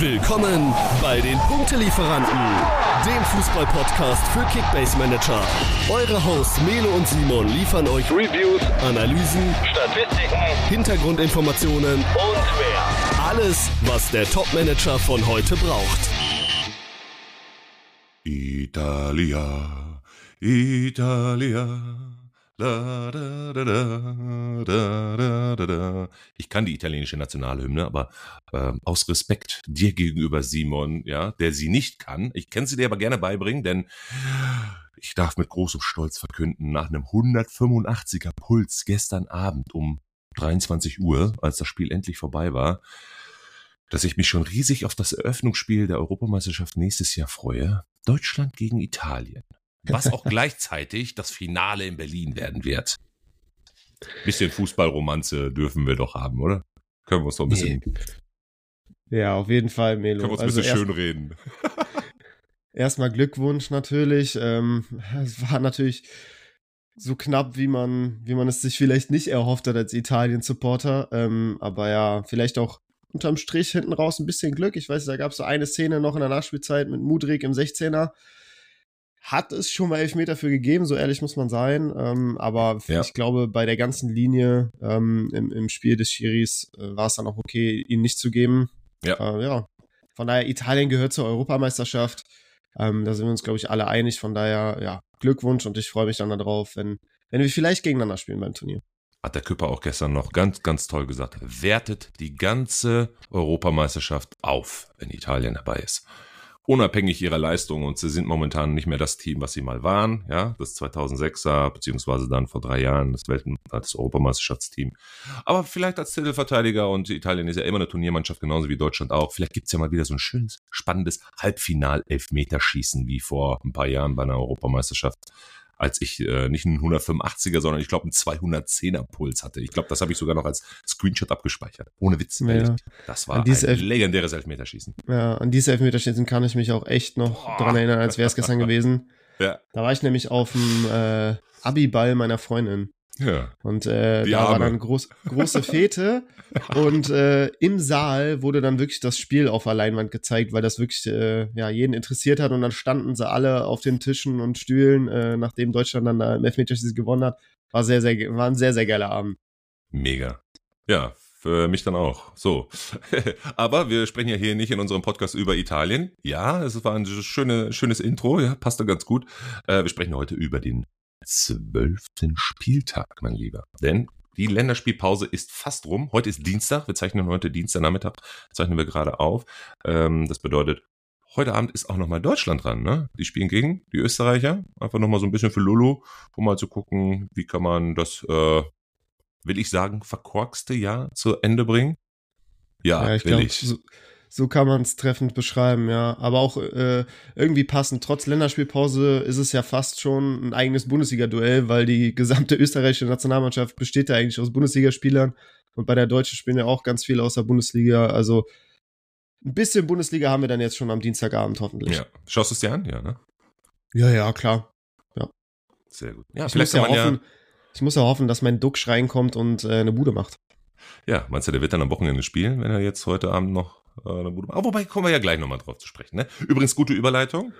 Willkommen bei den Punktelieferanten, dem Fußball-Podcast für Kickbase Manager. Eure Hosts Melo und Simon liefern euch Reviews, Analysen, Statistiken, Hintergrundinformationen und mehr. Alles, was der Top-Manager von heute braucht. Italia, Italia. Da, da, da, ich kann die italienische Nationalhymne, aber äh, aus Respekt dir gegenüber, Simon, ja, der sie nicht kann, ich kann sie dir aber gerne beibringen, denn ich darf mit großem Stolz verkünden, nach einem 185er Puls gestern Abend um 23 Uhr, als das Spiel endlich vorbei war, dass ich mich schon riesig auf das Eröffnungsspiel der Europameisterschaft nächstes Jahr freue. Deutschland gegen Italien was auch gleichzeitig das Finale in Berlin werden wird. Bisschen Fußballromanze dürfen wir doch haben, oder? Können wir uns doch ein bisschen. Ja, auf jeden Fall, Melo. Können wir uns ein also bisschen schön reden. Erstmal Glückwunsch natürlich. Ähm, es war natürlich so knapp, wie man, wie man es sich vielleicht nicht erhofft hat als Italien-Supporter. Ähm, aber ja, vielleicht auch unterm Strich hinten raus ein bisschen Glück. Ich weiß, da gab es so eine Szene noch in der Nachspielzeit mit Mudrik im 16er hat es schon mal Elfmeter für gegeben, so ehrlich muss man sein. Ähm, aber ja. ich glaube, bei der ganzen Linie ähm, im, im, Spiel des Schiris äh, war es dann auch okay, ihn nicht zu geben. Ja. Äh, ja. Von daher, Italien gehört zur Europameisterschaft. Ähm, da sind wir uns, glaube ich, alle einig. Von daher, ja, Glückwunsch und ich freue mich dann darauf, wenn, wenn wir vielleicht gegeneinander spielen beim Turnier. Hat der Küpper auch gestern noch ganz, ganz toll gesagt. Wertet die ganze Europameisterschaft auf, wenn Italien dabei ist unabhängig ihrer Leistung und sie sind momentan nicht mehr das Team, was sie mal waren, ja, das 2006er, beziehungsweise dann vor drei Jahren das Welt das Europameisterschaftsteam. Aber vielleicht als Titelverteidiger und Italien ist ja immer eine Turniermannschaft, genauso wie Deutschland auch. Vielleicht gibt's ja mal wieder so ein schönes, spannendes Halbfinal-Elfmeterschießen wie vor ein paar Jahren bei einer Europameisterschaft als ich äh, nicht einen 185er, sondern ich glaube einen 210er Puls hatte. Ich glaube, das habe ich sogar noch als Screenshot abgespeichert. Ohne Witz. Ja. Das war ein Elf legendäres Elfmeterschießen. Ja, an dieses Elfmeterschießen kann ich mich auch echt noch Boah. dran erinnern, als wäre es gestern gewesen. Ja. Da war ich nämlich auf dem äh, Abiball meiner Freundin. Ja. Und äh, da Arme. war dann groß, große Fete und äh, im Saal wurde dann wirklich das Spiel auf der Leinwand gezeigt, weil das wirklich äh, ja, jeden interessiert hat und dann standen sie alle auf den Tischen und Stühlen, äh, nachdem Deutschland dann da im Elfmeterschießen gewonnen hat. War sehr, sehr, war ein sehr, sehr geiler Abend. Mega. Ja, für mich dann auch. So. Aber wir sprechen ja hier nicht in unserem Podcast über Italien. Ja, es war ein schöne, schönes Intro, ja, passte ganz gut. Äh, wir sprechen heute über den zwölften Spieltag, mein Lieber. Denn die Länderspielpause ist fast rum. Heute ist Dienstag. Wir zeichnen heute Dienstagnachmittag. Zeichnen wir gerade auf. Ähm, das bedeutet, heute Abend ist auch nochmal Deutschland dran. Ne? Die spielen gegen die Österreicher. Einfach nochmal so ein bisschen für Lulu, um mal zu gucken, wie kann man das, äh, will ich sagen, verkorkste Jahr zu Ende bringen. Ja, ja ich will glaub, ich. So, so kann man es treffend beschreiben, ja. Aber auch äh, irgendwie passend. Trotz Länderspielpause ist es ja fast schon ein eigenes Bundesliga-Duell, weil die gesamte österreichische Nationalmannschaft besteht ja eigentlich aus Bundesligaspielern. Und bei der Deutschen spielen ja auch ganz viele aus der Bundesliga. Also ein bisschen Bundesliga haben wir dann jetzt schon am Dienstagabend hoffentlich. Ja. Schaust du es dir an? Ja, ne? Ja, ja, klar. Ja. Sehr gut. Ja, ich vielleicht muss ja hoffen, ja ich muss ja hoffen, dass mein Duck reinkommt und äh, eine Bude macht. Ja, meinst du, der wird dann am Wochenende spielen, wenn er jetzt heute Abend noch äh, Aber wobei kommen wir ja gleich nochmal drauf zu sprechen. Ne? Übrigens, gute Überleitung.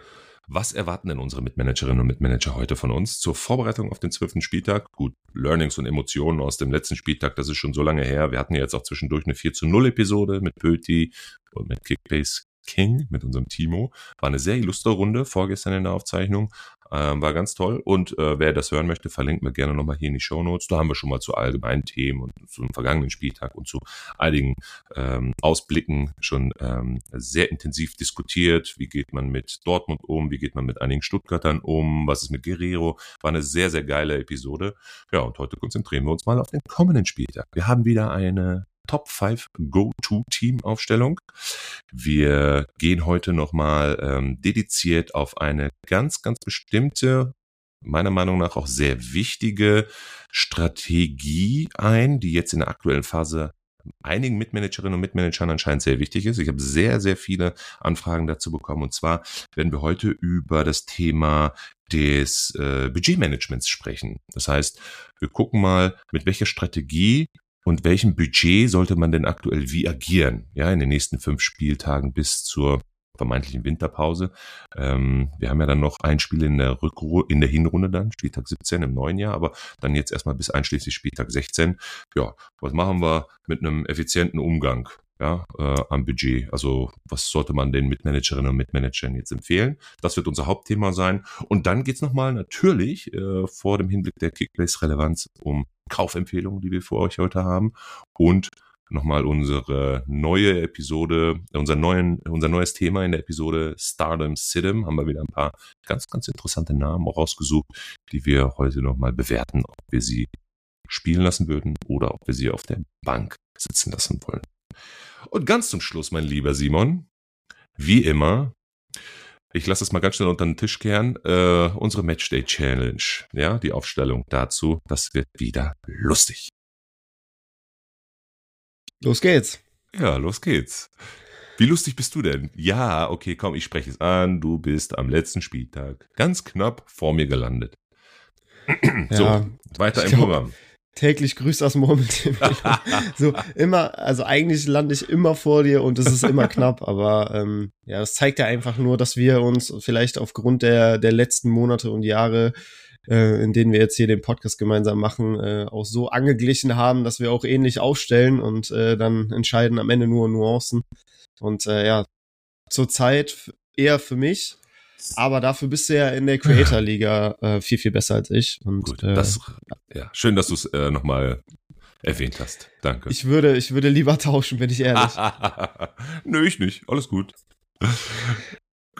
Was erwarten denn unsere Mitmanagerinnen und Mitmanager heute von uns zur Vorbereitung auf den zwölften Spieltag? Gut, Learnings und Emotionen aus dem letzten Spieltag, das ist schon so lange her. Wir hatten ja jetzt auch zwischendurch eine 4 zu 0 Episode mit Pöti und mit Kickbase King, mit unserem Timo. War eine sehr illustre Runde vorgestern in der Aufzeichnung. Ähm, war ganz toll. Und äh, wer das hören möchte, verlinkt mir gerne nochmal hier in die Show Notes. Da haben wir schon mal zu allgemeinen Themen und zu dem vergangenen Spieltag und zu einigen ähm, Ausblicken schon ähm, sehr intensiv diskutiert. Wie geht man mit Dortmund um? Wie geht man mit einigen Stuttgartern um? Was ist mit Guerrero? War eine sehr, sehr geile Episode. Ja, und heute konzentrieren wir uns mal auf den kommenden Spieltag. Wir haben wieder eine Top 5 Go-To-Team-Aufstellung. Wir gehen heute nochmal ähm, dediziert auf eine ganz, ganz bestimmte, meiner Meinung nach auch sehr wichtige Strategie ein, die jetzt in der aktuellen Phase einigen Mitmanagerinnen und Mitmanagern anscheinend sehr wichtig ist. Ich habe sehr, sehr viele Anfragen dazu bekommen. Und zwar werden wir heute über das Thema des äh, Budgetmanagements sprechen. Das heißt, wir gucken mal, mit welcher Strategie und welchem Budget sollte man denn aktuell wie agieren? Ja, in den nächsten fünf Spieltagen bis zur vermeintlichen Winterpause. Ähm, wir haben ja dann noch ein Spiel in der Rückru in der Hinrunde dann, Spieltag 17 im neuen Jahr, aber dann jetzt erstmal bis einschließlich Spieltag 16. Ja, was machen wir mit einem effizienten Umgang? Ja, äh, am Budget. Also was sollte man den Mitmanagerinnen und Mitmanagern jetzt empfehlen? Das wird unser Hauptthema sein. Und dann geht's nochmal natürlich äh, vor dem Hinblick der Kickbase-Relevanz um Kaufempfehlungen, die wir für euch heute haben und nochmal unsere neue Episode, unser, neuen, unser neues Thema in der Episode Stardom Sidem. Haben wir wieder ein paar ganz, ganz interessante Namen auch rausgesucht, die wir heute nochmal bewerten, ob wir sie spielen lassen würden oder ob wir sie auf der Bank sitzen lassen wollen. Und ganz zum Schluss, mein lieber Simon, wie immer, ich lasse es mal ganz schnell unter den Tisch kehren, äh, unsere Matchday Challenge, ja, die Aufstellung dazu, das wird wieder lustig. Los geht's. Ja, los geht's. Wie lustig bist du denn? Ja, okay, komm, ich spreche es an. Du bist am letzten Spieltag ganz knapp vor mir gelandet. so, ja, weiter im glaub, Programm. Täglich grüßt das Murmeltier. so immer, also eigentlich lande ich immer vor dir und es ist immer knapp, aber ähm, ja, das zeigt ja einfach nur, dass wir uns vielleicht aufgrund der, der letzten Monate und Jahre äh, in denen wir jetzt hier den Podcast gemeinsam machen, äh, auch so angeglichen haben, dass wir auch ähnlich aufstellen und äh, dann entscheiden am Ende nur Nuancen. Und äh, ja, zurzeit eher für mich, aber dafür bist du ja in der Creator-Liga äh, viel, viel besser als ich. Und, Gut, äh, das, ja, schön, dass du es äh, nochmal erwähnt hast. Danke. Ich würde, ich würde lieber tauschen, bin ich ehrlich. Nö, ich nicht. Alles gut.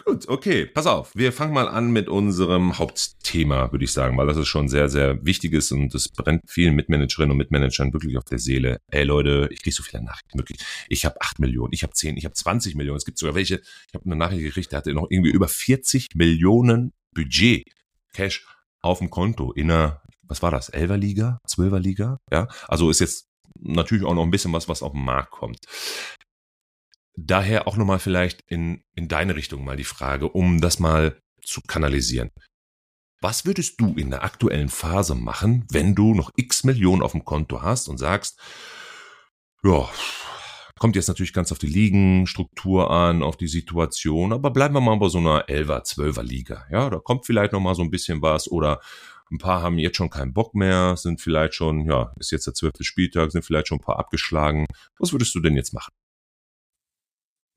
Gut, okay, pass auf. Wir fangen mal an mit unserem Hauptthema, würde ich sagen, weil das ist schon sehr, sehr wichtig ist und es brennt vielen Mitmanagerinnen und Mitmanagern wirklich auf der Seele. Ey Leute, ich kriege so viele Nachrichten, wirklich. Ich habe 8 Millionen, ich habe 10, ich habe 20 Millionen. Es gibt sogar welche, ich habe eine Nachricht gekriegt, der hatte noch irgendwie über 40 Millionen Budget, Cash auf dem Konto in einer, was war das, 11er Liga, 12er Liga? Ja, also ist jetzt natürlich auch noch ein bisschen was, was auf den Markt kommt. Daher auch nochmal vielleicht in, in deine Richtung mal die Frage, um das mal zu kanalisieren. Was würdest du in der aktuellen Phase machen, wenn du noch x Millionen auf dem Konto hast und sagst, ja, kommt jetzt natürlich ganz auf die Ligenstruktur an, auf die Situation, aber bleiben wir mal bei so einer 11er, 12er Liga. Ja, da kommt vielleicht noch mal so ein bisschen was oder ein paar haben jetzt schon keinen Bock mehr, sind vielleicht schon, ja, ist jetzt der zwölfte Spieltag, sind vielleicht schon ein paar abgeschlagen. Was würdest du denn jetzt machen?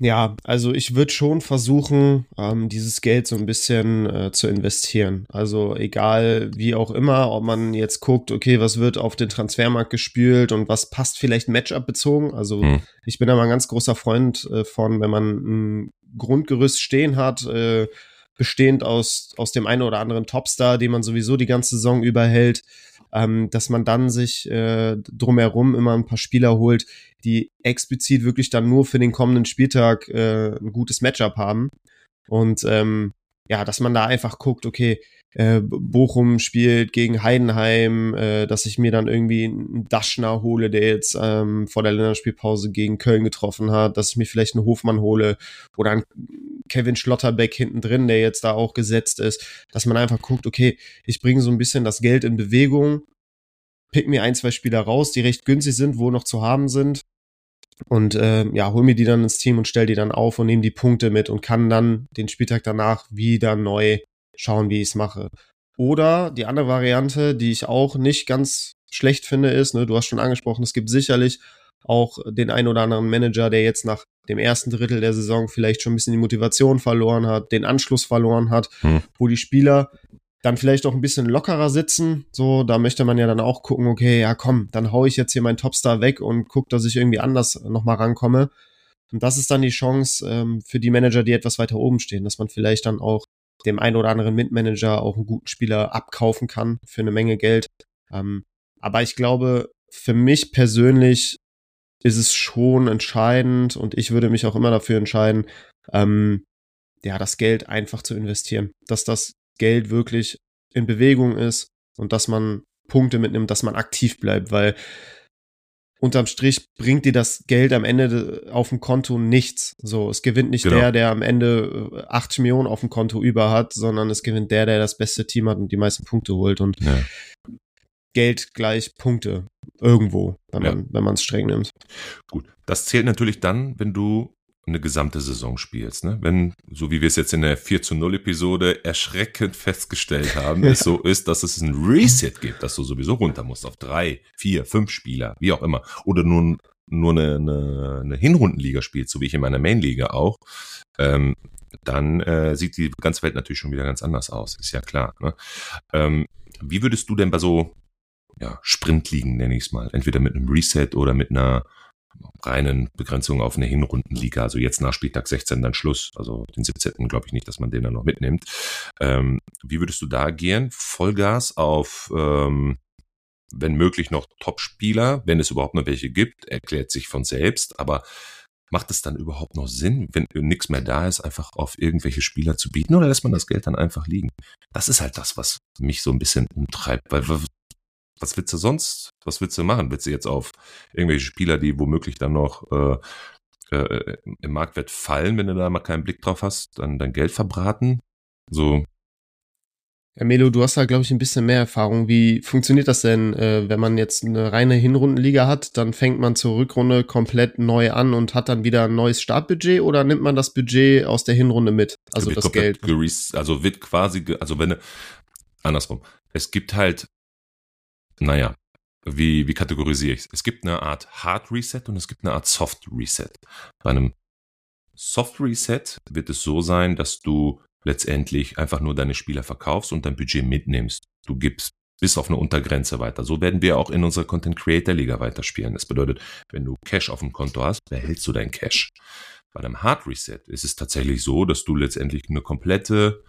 Ja, also ich würde schon versuchen, ähm, dieses Geld so ein bisschen äh, zu investieren. Also egal wie auch immer, ob man jetzt guckt, okay, was wird auf den Transfermarkt gespült und was passt vielleicht Matchup bezogen. Also hm. ich bin da mal ein ganz großer Freund äh, von, wenn man ein Grundgerüst stehen hat, äh, bestehend aus, aus dem einen oder anderen Topstar, den man sowieso die ganze Saison überhält, ähm, dass man dann sich äh, drumherum immer ein paar Spieler holt, die explizit wirklich dann nur für den kommenden Spieltag äh, ein gutes Matchup haben. Und ähm, ja, dass man da einfach guckt, okay, äh, Bochum spielt gegen Heidenheim, äh, dass ich mir dann irgendwie einen Daschner hole, der jetzt ähm, vor der Länderspielpause gegen Köln getroffen hat, dass ich mir vielleicht einen Hofmann hole oder einen Kevin Schlotterbeck hinten drin, der jetzt da auch gesetzt ist, dass man einfach guckt, okay, ich bringe so ein bisschen das Geld in Bewegung, pick mir ein, zwei Spieler raus, die recht günstig sind, wo noch zu haben sind und äh, ja, hol mir die dann ins Team und stell die dann auf und nehme die Punkte mit und kann dann den Spieltag danach wieder neu schauen, wie ich es mache. Oder die andere Variante, die ich auch nicht ganz schlecht finde, ist, ne, du hast schon angesprochen, es gibt sicherlich auch den ein oder anderen Manager, der jetzt nach dem ersten Drittel der Saison vielleicht schon ein bisschen die Motivation verloren hat, den Anschluss verloren hat, hm. wo die Spieler dann vielleicht auch ein bisschen lockerer sitzen. So, da möchte man ja dann auch gucken, okay, ja komm, dann hau ich jetzt hier meinen Topstar weg und guck, dass ich irgendwie anders nochmal rankomme. Und das ist dann die Chance ähm, für die Manager, die etwas weiter oben stehen, dass man vielleicht dann auch dem einen oder anderen Mitmanager auch einen guten Spieler abkaufen kann für eine Menge Geld. Ähm, aber ich glaube, für mich persönlich ist es schon entscheidend und ich würde mich auch immer dafür entscheiden, ähm, ja, das Geld einfach zu investieren. Dass das Geld wirklich in Bewegung ist und dass man Punkte mitnimmt, dass man aktiv bleibt, weil unterm Strich bringt dir das Geld am Ende auf dem Konto nichts. So, es gewinnt nicht genau. der, der am Ende 80 äh, Millionen auf dem Konto über hat, sondern es gewinnt der, der das beste Team hat und die meisten Punkte holt und ja. Geld gleich Punkte. Irgendwo, wenn man wenn man es streng nimmt. Gut, das zählt natürlich dann, wenn du eine gesamte Saison spielst. Ne? Wenn, so wie wir es jetzt in der 4 zu 0 Episode erschreckend festgestellt haben, es so ist, dass es ein Reset gibt, dass du sowieso runter musst auf drei, vier, fünf Spieler, wie auch immer. Oder nur, nur eine, eine, eine Hinrundenliga spielst, so wie ich in meiner Mainliga auch. Ähm, dann äh, sieht die ganze Welt natürlich schon wieder ganz anders aus, ist ja klar. Ne? Ähm, wie würdest du denn bei so ja, Sprintligen, nenne ich es mal, entweder mit einem Reset oder mit einer reinen Begrenzung auf eine Hinrundenliga. Also jetzt nach Spieltag 16 dann Schluss. Also den 17. glaube ich nicht, dass man den dann noch mitnimmt. Ähm, wie würdest du da agieren? Vollgas auf, ähm, wenn möglich, noch Top-Spieler, wenn es überhaupt noch welche gibt, erklärt sich von selbst. Aber macht es dann überhaupt noch Sinn, wenn nichts mehr da ist, einfach auf irgendwelche Spieler zu bieten oder lässt man das Geld dann einfach liegen? Das ist halt das, was mich so ein bisschen umtreibt, weil was willst du sonst, was willst du machen? Willst du jetzt auf irgendwelche Spieler, die womöglich dann noch äh, äh, im Marktwert fallen, wenn du da mal keinen Blick drauf hast, dann dein Geld verbraten? So. Ja, Melo, du hast da, glaube ich, ein bisschen mehr Erfahrung. Wie funktioniert das denn, äh, wenn man jetzt eine reine Hinrundenliga hat, dann fängt man zur Rückrunde komplett neu an und hat dann wieder ein neues Startbudget oder nimmt man das Budget aus der Hinrunde mit? Also das Geld. Also wird quasi, also wenn, andersrum. Es gibt halt naja, wie, wie kategorisiere ich es? Es gibt eine Art Hard Reset und es gibt eine Art Soft Reset. Bei einem Soft Reset wird es so sein, dass du letztendlich einfach nur deine Spieler verkaufst und dein Budget mitnimmst. Du gibst bis auf eine Untergrenze weiter. So werden wir auch in unserer Content Creator Liga weiterspielen. Das bedeutet, wenn du Cash auf dem Konto hast, behältst du dein Cash. Bei einem Hard Reset ist es tatsächlich so, dass du letztendlich eine komplette,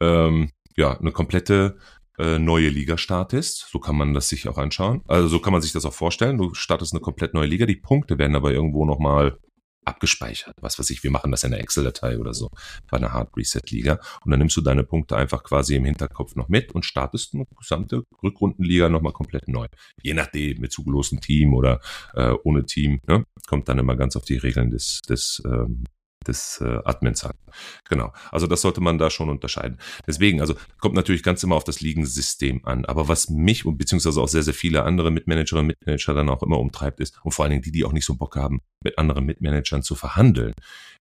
ähm, ja, eine komplette äh, neue Liga startest. So kann man das sich auch anschauen. Also so kann man sich das auch vorstellen. Du startest eine komplett neue Liga. Die Punkte werden aber irgendwo nochmal abgespeichert. Was weiß ich, wir machen das in der Excel-Datei oder so bei einer Hard Reset-Liga. Und dann nimmst du deine Punkte einfach quasi im Hinterkopf noch mit und startest eine gesamte Rückrundenliga nochmal komplett neu. Je nachdem, mit zugelostem Team oder äh, ohne Team, ne? kommt dann immer ganz auf die Regeln des, des ähm, des äh, Admins hat. Genau. Also das sollte man da schon unterscheiden. Deswegen, also kommt natürlich ganz immer auf das Liegensystem an. Aber was mich und beziehungsweise auch sehr, sehr viele andere Mitmanagerinnen und Mitmanager dann auch immer umtreibt ist, und vor allen Dingen die, die auch nicht so Bock haben, mit anderen Mitmanagern zu verhandeln,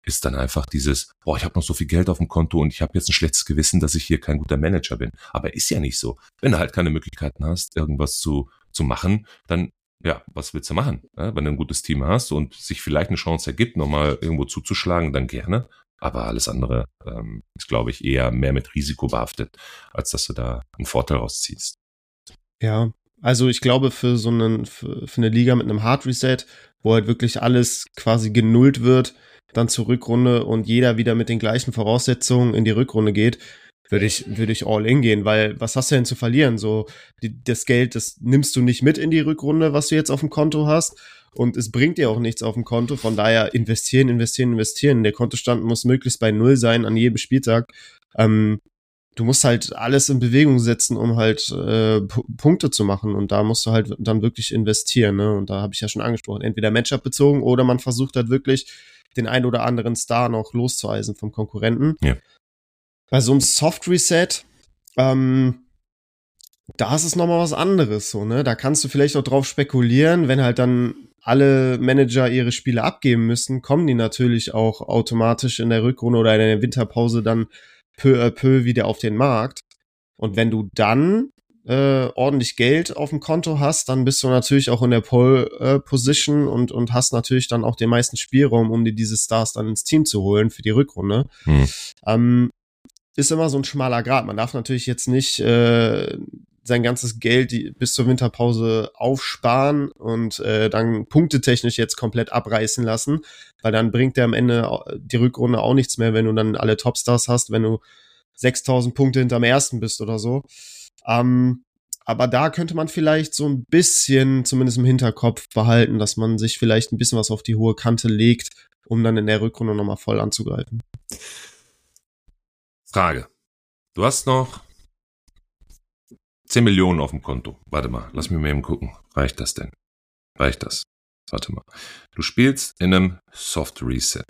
ist dann einfach dieses, boah, ich habe noch so viel Geld auf dem Konto und ich habe jetzt ein schlechtes Gewissen, dass ich hier kein guter Manager bin. Aber ist ja nicht so. Wenn du halt keine Möglichkeiten hast, irgendwas zu, zu machen, dann ja, was willst du machen? Ja, wenn du ein gutes Team hast und sich vielleicht eine Chance ergibt, nochmal irgendwo zuzuschlagen, dann gerne. Aber alles andere ähm, ist, glaube ich, eher mehr mit Risiko behaftet, als dass du da einen Vorteil rausziehst. Ja, also ich glaube, für so einen, für, für eine Liga mit einem Hard Reset, wo halt wirklich alles quasi genullt wird, dann zur Rückrunde und jeder wieder mit den gleichen Voraussetzungen in die Rückrunde geht, würde ich, würde ich all in gehen, weil was hast du denn zu verlieren? So, die, das Geld, das nimmst du nicht mit in die Rückrunde, was du jetzt auf dem Konto hast. Und es bringt dir auch nichts auf dem Konto. Von daher investieren, investieren, investieren. Der Kontostand muss möglichst bei Null sein an jedem Spieltag. Ähm, du musst halt alles in Bewegung setzen, um halt äh, Punkte zu machen. Und da musst du halt dann wirklich investieren. Ne? Und da habe ich ja schon angesprochen. Entweder Matchup bezogen oder man versucht halt wirklich den ein oder anderen Star noch loszueisen vom Konkurrenten. Ja. Bei so einem Soft Reset, ähm, da ist es nochmal was anderes, so, ne? Da kannst du vielleicht auch drauf spekulieren, wenn halt dann alle Manager ihre Spiele abgeben müssen, kommen die natürlich auch automatisch in der Rückrunde oder in der Winterpause dann peu à peu wieder auf den Markt. Und wenn du dann äh, ordentlich Geld auf dem Konto hast, dann bist du natürlich auch in der Pole äh, Position und, und hast natürlich dann auch den meisten Spielraum, um dir diese Stars dann ins Team zu holen für die Rückrunde. Hm. Ähm, ist immer so ein schmaler Grad. Man darf natürlich jetzt nicht äh, sein ganzes Geld die, bis zur Winterpause aufsparen und äh, dann punktetechnisch jetzt komplett abreißen lassen, weil dann bringt der am Ende die Rückrunde auch nichts mehr, wenn du dann alle Topstars hast, wenn du 6000 Punkte hinterm ersten bist oder so. Ähm, aber da könnte man vielleicht so ein bisschen, zumindest im Hinterkopf, behalten, dass man sich vielleicht ein bisschen was auf die hohe Kante legt, um dann in der Rückrunde nochmal voll anzugreifen. Frage. Du hast noch 10 Millionen auf dem Konto. Warte mal, lass mich mal eben gucken. Reicht das denn? Reicht das? Warte mal. Du spielst in einem Soft Reset.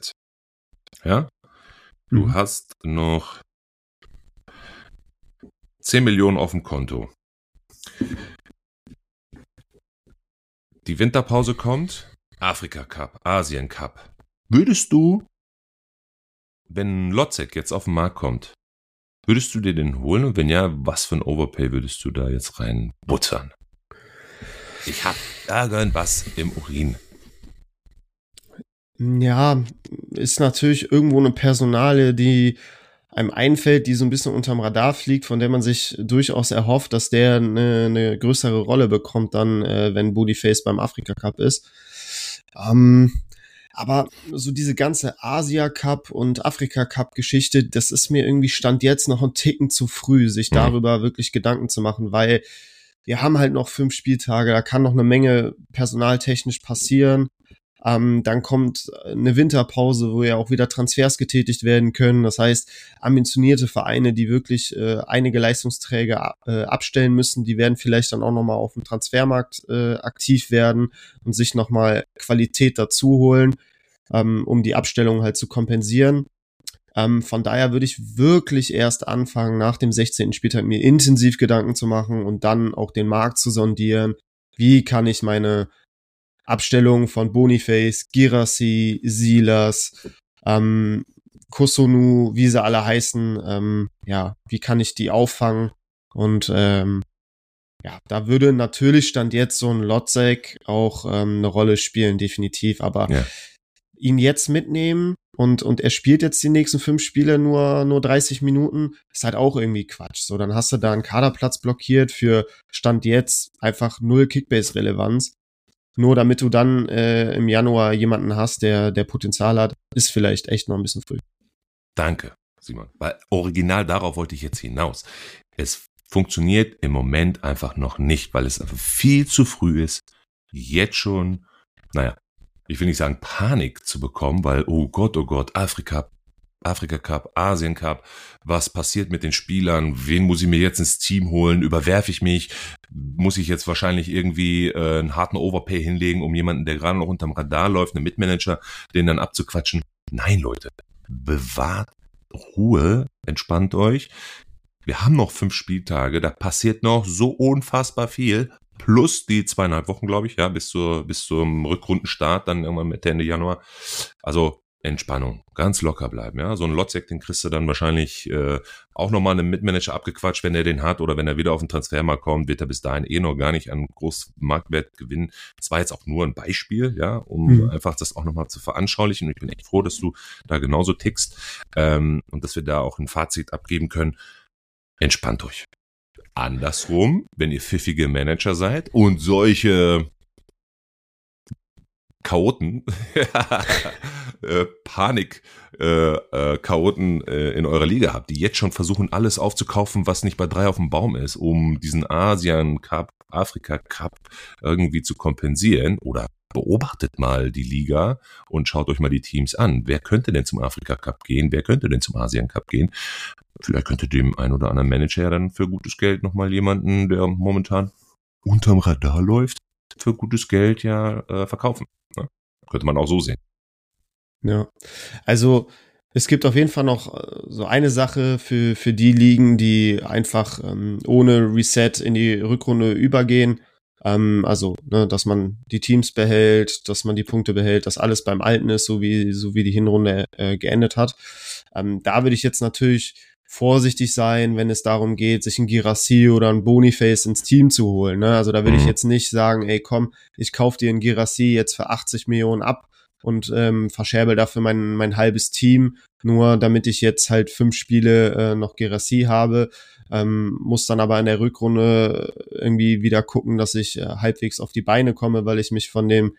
Ja? Du mhm. hast noch 10 Millionen auf dem Konto. die Winterpause kommt, Afrika Cup, Asien Cup. Würdest du, wenn Lotzek jetzt auf den Markt kommt, würdest du dir den holen? Und wenn ja, was für ein Overpay würdest du da jetzt rein buttern? Ich hab irgendwas im Urin. Ja, ist natürlich irgendwo eine Personale, die einem einfällt, die so ein bisschen unterm Radar fliegt, von der man sich durchaus erhofft, dass der eine, eine größere Rolle bekommt, dann, äh, wenn Bootyface beim Afrika Cup ist. Ähm, aber so diese ganze Asia Cup und Afrika Cup Geschichte, das ist mir irgendwie Stand jetzt noch ein Ticken zu früh, sich mhm. darüber wirklich Gedanken zu machen, weil wir haben halt noch fünf Spieltage, da kann noch eine Menge personaltechnisch passieren. Ähm, dann kommt eine Winterpause, wo ja auch wieder Transfers getätigt werden können. Das heißt, ambitionierte Vereine, die wirklich äh, einige Leistungsträger äh, abstellen müssen, die werden vielleicht dann auch nochmal auf dem Transfermarkt äh, aktiv werden und sich nochmal Qualität dazu holen, ähm, um die Abstellung halt zu kompensieren. Ähm, von daher würde ich wirklich erst anfangen, nach dem 16. Spieltag mir intensiv Gedanken zu machen und dann auch den Markt zu sondieren. Wie kann ich meine Abstellung von Boniface, Girassi, Silas, ähm, Kosonu, wie sie alle heißen, ähm, ja, wie kann ich die auffangen? Und ähm, ja, da würde natürlich Stand jetzt so ein Lotzek auch ähm, eine Rolle spielen, definitiv. Aber ja. ihn jetzt mitnehmen und, und er spielt jetzt die nächsten fünf Spiele nur, nur 30 Minuten, ist halt auch irgendwie Quatsch. So, dann hast du da einen Kaderplatz blockiert für Stand jetzt einfach null Kickbase-Relevanz. Nur damit du dann äh, im Januar jemanden hast, der, der Potenzial hat, ist vielleicht echt noch ein bisschen früh. Danke, Simon. Weil original darauf wollte ich jetzt hinaus. Es funktioniert im Moment einfach noch nicht, weil es einfach viel zu früh ist, jetzt schon, naja, ich will nicht sagen Panik zu bekommen, weil, oh Gott, oh Gott, Afrika Afrika Cup, Asien Cup, was passiert mit den Spielern, wen muss ich mir jetzt ins Team holen, überwerfe ich mich, muss ich jetzt wahrscheinlich irgendwie äh, einen harten Overpay hinlegen, um jemanden, der gerade noch unterm Radar läuft, einen Mitmanager, den dann abzuquatschen. Nein, Leute, bewahrt Ruhe, entspannt euch. Wir haben noch fünf Spieltage, da passiert noch so unfassbar viel. Plus die zweieinhalb Wochen, glaube ich, ja, bis zur, bis zum Rückrundenstart, dann irgendwann Mitte Ende Januar. Also Entspannung, ganz locker bleiben. Ja, so ein Lotzek, den kriegst du dann wahrscheinlich äh, auch nochmal einem Mitmanager abgequatscht, wenn er den hat oder wenn er wieder auf den Transfermarkt kommt, wird er bis dahin eh noch gar nicht an groß Marktwert gewinnen. Das war jetzt auch nur ein Beispiel, ja, um mhm. einfach das auch nochmal zu veranschaulichen. Und ich bin echt froh, dass du da genauso tickst ähm, und dass wir da auch ein Fazit abgeben können. Entspannt euch. Andersrum, wenn ihr pfiffige Manager seid und solche Chaoten, äh, Panik, äh, äh, Chaoten äh, in eurer Liga habt, die jetzt schon versuchen, alles aufzukaufen, was nicht bei drei auf dem Baum ist, um diesen Asien Cup, Afrika Cup irgendwie zu kompensieren oder beobachtet mal die Liga und schaut euch mal die Teams an. Wer könnte denn zum Afrika Cup gehen? Wer könnte denn zum Asien Cup gehen? Vielleicht könnte dem ein oder anderen Manager ja dann für gutes Geld nochmal jemanden, der momentan unterm Radar läuft, für gutes Geld ja äh, verkaufen. Könnte man auch so sehen. Ja, also es gibt auf jeden Fall noch äh, so eine Sache für, für die Ligen, die einfach ähm, ohne Reset in die Rückrunde übergehen. Ähm, also, ne, dass man die Teams behält, dass man die Punkte behält, dass alles beim Alten ist, so wie, so wie die Hinrunde äh, geendet hat. Ähm, da würde ich jetzt natürlich vorsichtig sein, wenn es darum geht, sich ein Girassi oder ein Boniface ins Team zu holen. Ne? Also da will ich mhm. jetzt nicht sagen, ey komm, ich kauf dir ein Girassi jetzt für 80 Millionen ab und ähm, verscherbel dafür mein, mein halbes Team, nur damit ich jetzt halt fünf Spiele äh, noch Girassi habe. Ähm, muss dann aber in der Rückrunde irgendwie wieder gucken, dass ich äh, halbwegs auf die Beine komme, weil ich mich von dem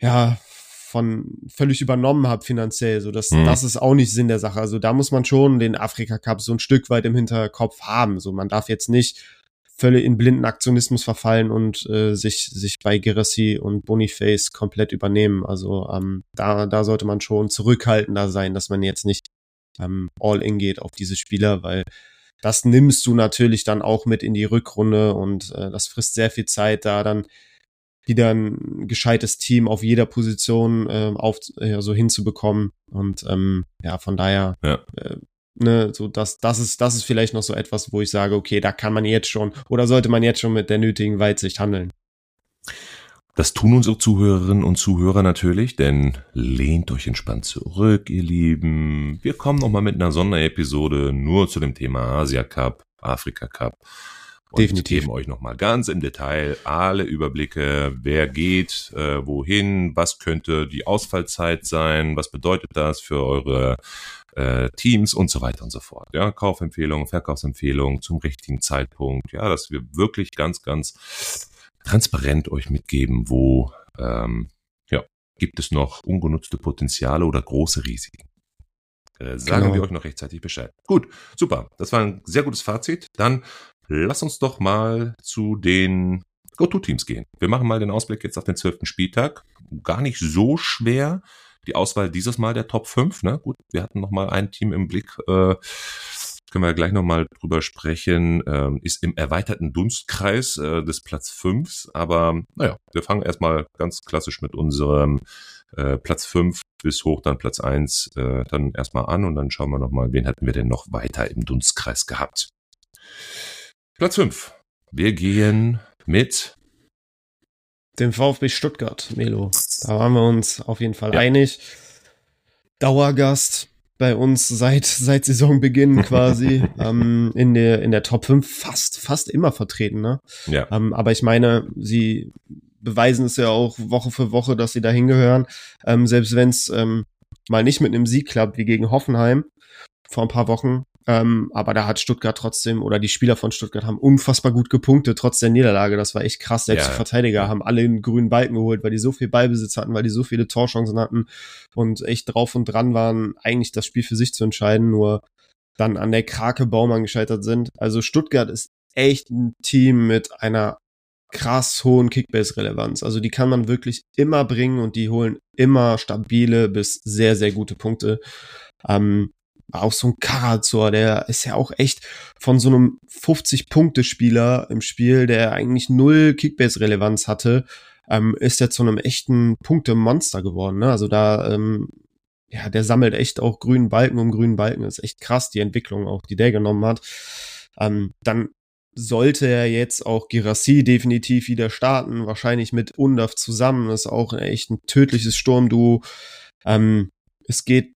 ja von völlig übernommen habe finanziell. So, das, mhm. das ist auch nicht Sinn der Sache. Also da muss man schon den Afrika Cup so ein Stück weit im Hinterkopf haben. So, man darf jetzt nicht völlig in blinden Aktionismus verfallen und äh, sich, sich bei Girassi und Boniface komplett übernehmen. Also ähm, da, da sollte man schon zurückhaltender sein, dass man jetzt nicht ähm, all in geht auf diese Spieler, weil das nimmst du natürlich dann auch mit in die Rückrunde und äh, das frisst sehr viel Zeit, da dann wieder ein gescheites Team auf jeder Position äh, auf, äh, so hinzubekommen. Und ähm, ja, von daher, ja. Äh, ne, so das, das ist, das ist vielleicht noch so etwas, wo ich sage, okay, da kann man jetzt schon oder sollte man jetzt schon mit der nötigen Weitsicht handeln. Das tun unsere Zuhörerinnen und Zuhörer natürlich, denn lehnt euch entspannt zurück, ihr Lieben. Wir kommen nochmal mit einer Sonderepisode nur zu dem Thema Asia Cup, Afrika Cup. Und Definitiv. geben euch nochmal ganz im Detail alle Überblicke, wer geht, äh, wohin, was könnte die Ausfallzeit sein, was bedeutet das für eure äh, Teams und so weiter und so fort. Ja, Kaufempfehlungen, Verkaufsempfehlungen zum richtigen Zeitpunkt. Ja, dass wir wirklich ganz, ganz transparent euch mitgeben, wo ähm, ja, gibt es noch ungenutzte Potenziale oder große Risiken. Äh, sagen Genau. wir euch noch rechtzeitig Bescheid. Gut, super. Das war ein sehr gutes Fazit. Dann lass uns doch mal zu den Go-To-Teams gehen. Wir machen mal den Ausblick jetzt auf den zwölften Spieltag. Gar nicht so schwer. Die Auswahl dieses Mal der Top 5. Ne? Gut, wir hatten noch mal ein Team im Blick. Äh, können wir gleich noch mal drüber sprechen. Ähm, ist im erweiterten Dunstkreis äh, des Platz 5. Aber naja, wir fangen erstmal ganz klassisch mit unserem äh, Platz 5 bis hoch dann Platz 1 äh, dann erstmal an und dann schauen wir noch mal, wen hätten wir denn noch weiter im Dunstkreis gehabt. Platz 5. Wir gehen mit Dem VfB Stuttgart, Melo. Da waren wir uns auf jeden Fall Ja. einig. Dauergast bei uns seit, seit Saisonbeginn quasi ähm, in, der, in der Top 5 fast, fast immer vertreten. Ne? ja, Ähm, aber ich meine, sie beweisen es ja auch Woche für Woche, dass sie da hingehören. Ähm, selbst wenn es ähm, mal nicht mit einem Sieg klappt, wie gegen Hoffenheim vor ein paar Wochen. Ähm, aber da hat Stuttgart trotzdem, oder die Spieler von Stuttgart haben unfassbar gut gepunktet, trotz der Niederlage. Das war echt krass. Selbst Ja. die Verteidiger haben alle einen grünen Balken geholt, weil die so viel Ballbesitz hatten, weil die so viele Torchancen hatten und echt drauf und dran waren, eigentlich das Spiel für sich zu entscheiden, nur dann an der Krake Baumann gescheitert sind. Also Stuttgart ist echt ein Team mit einer krass hohen Kickbase-Relevanz. Also die kann man wirklich immer bringen und die holen immer stabile bis sehr, sehr gute Punkte. Ähm, auch so ein Karazor, der ist ja auch echt von so einem 50-Punkte-Spieler im Spiel, der eigentlich null Kickbase-Relevanz hatte, ähm, ist er zu einem echten Punkte-Monster geworden. Ne? Also da, ähm, ja, der sammelt echt auch grünen Balken um grünen Balken. Das ist echt krass, die Entwicklung auch, die der genommen hat. Ähm, dann sollte er jetzt auch Girassi definitiv wieder starten, wahrscheinlich mit Undaf zusammen. Das ist auch echt ein tödliches Sturmduo. Ähm, es geht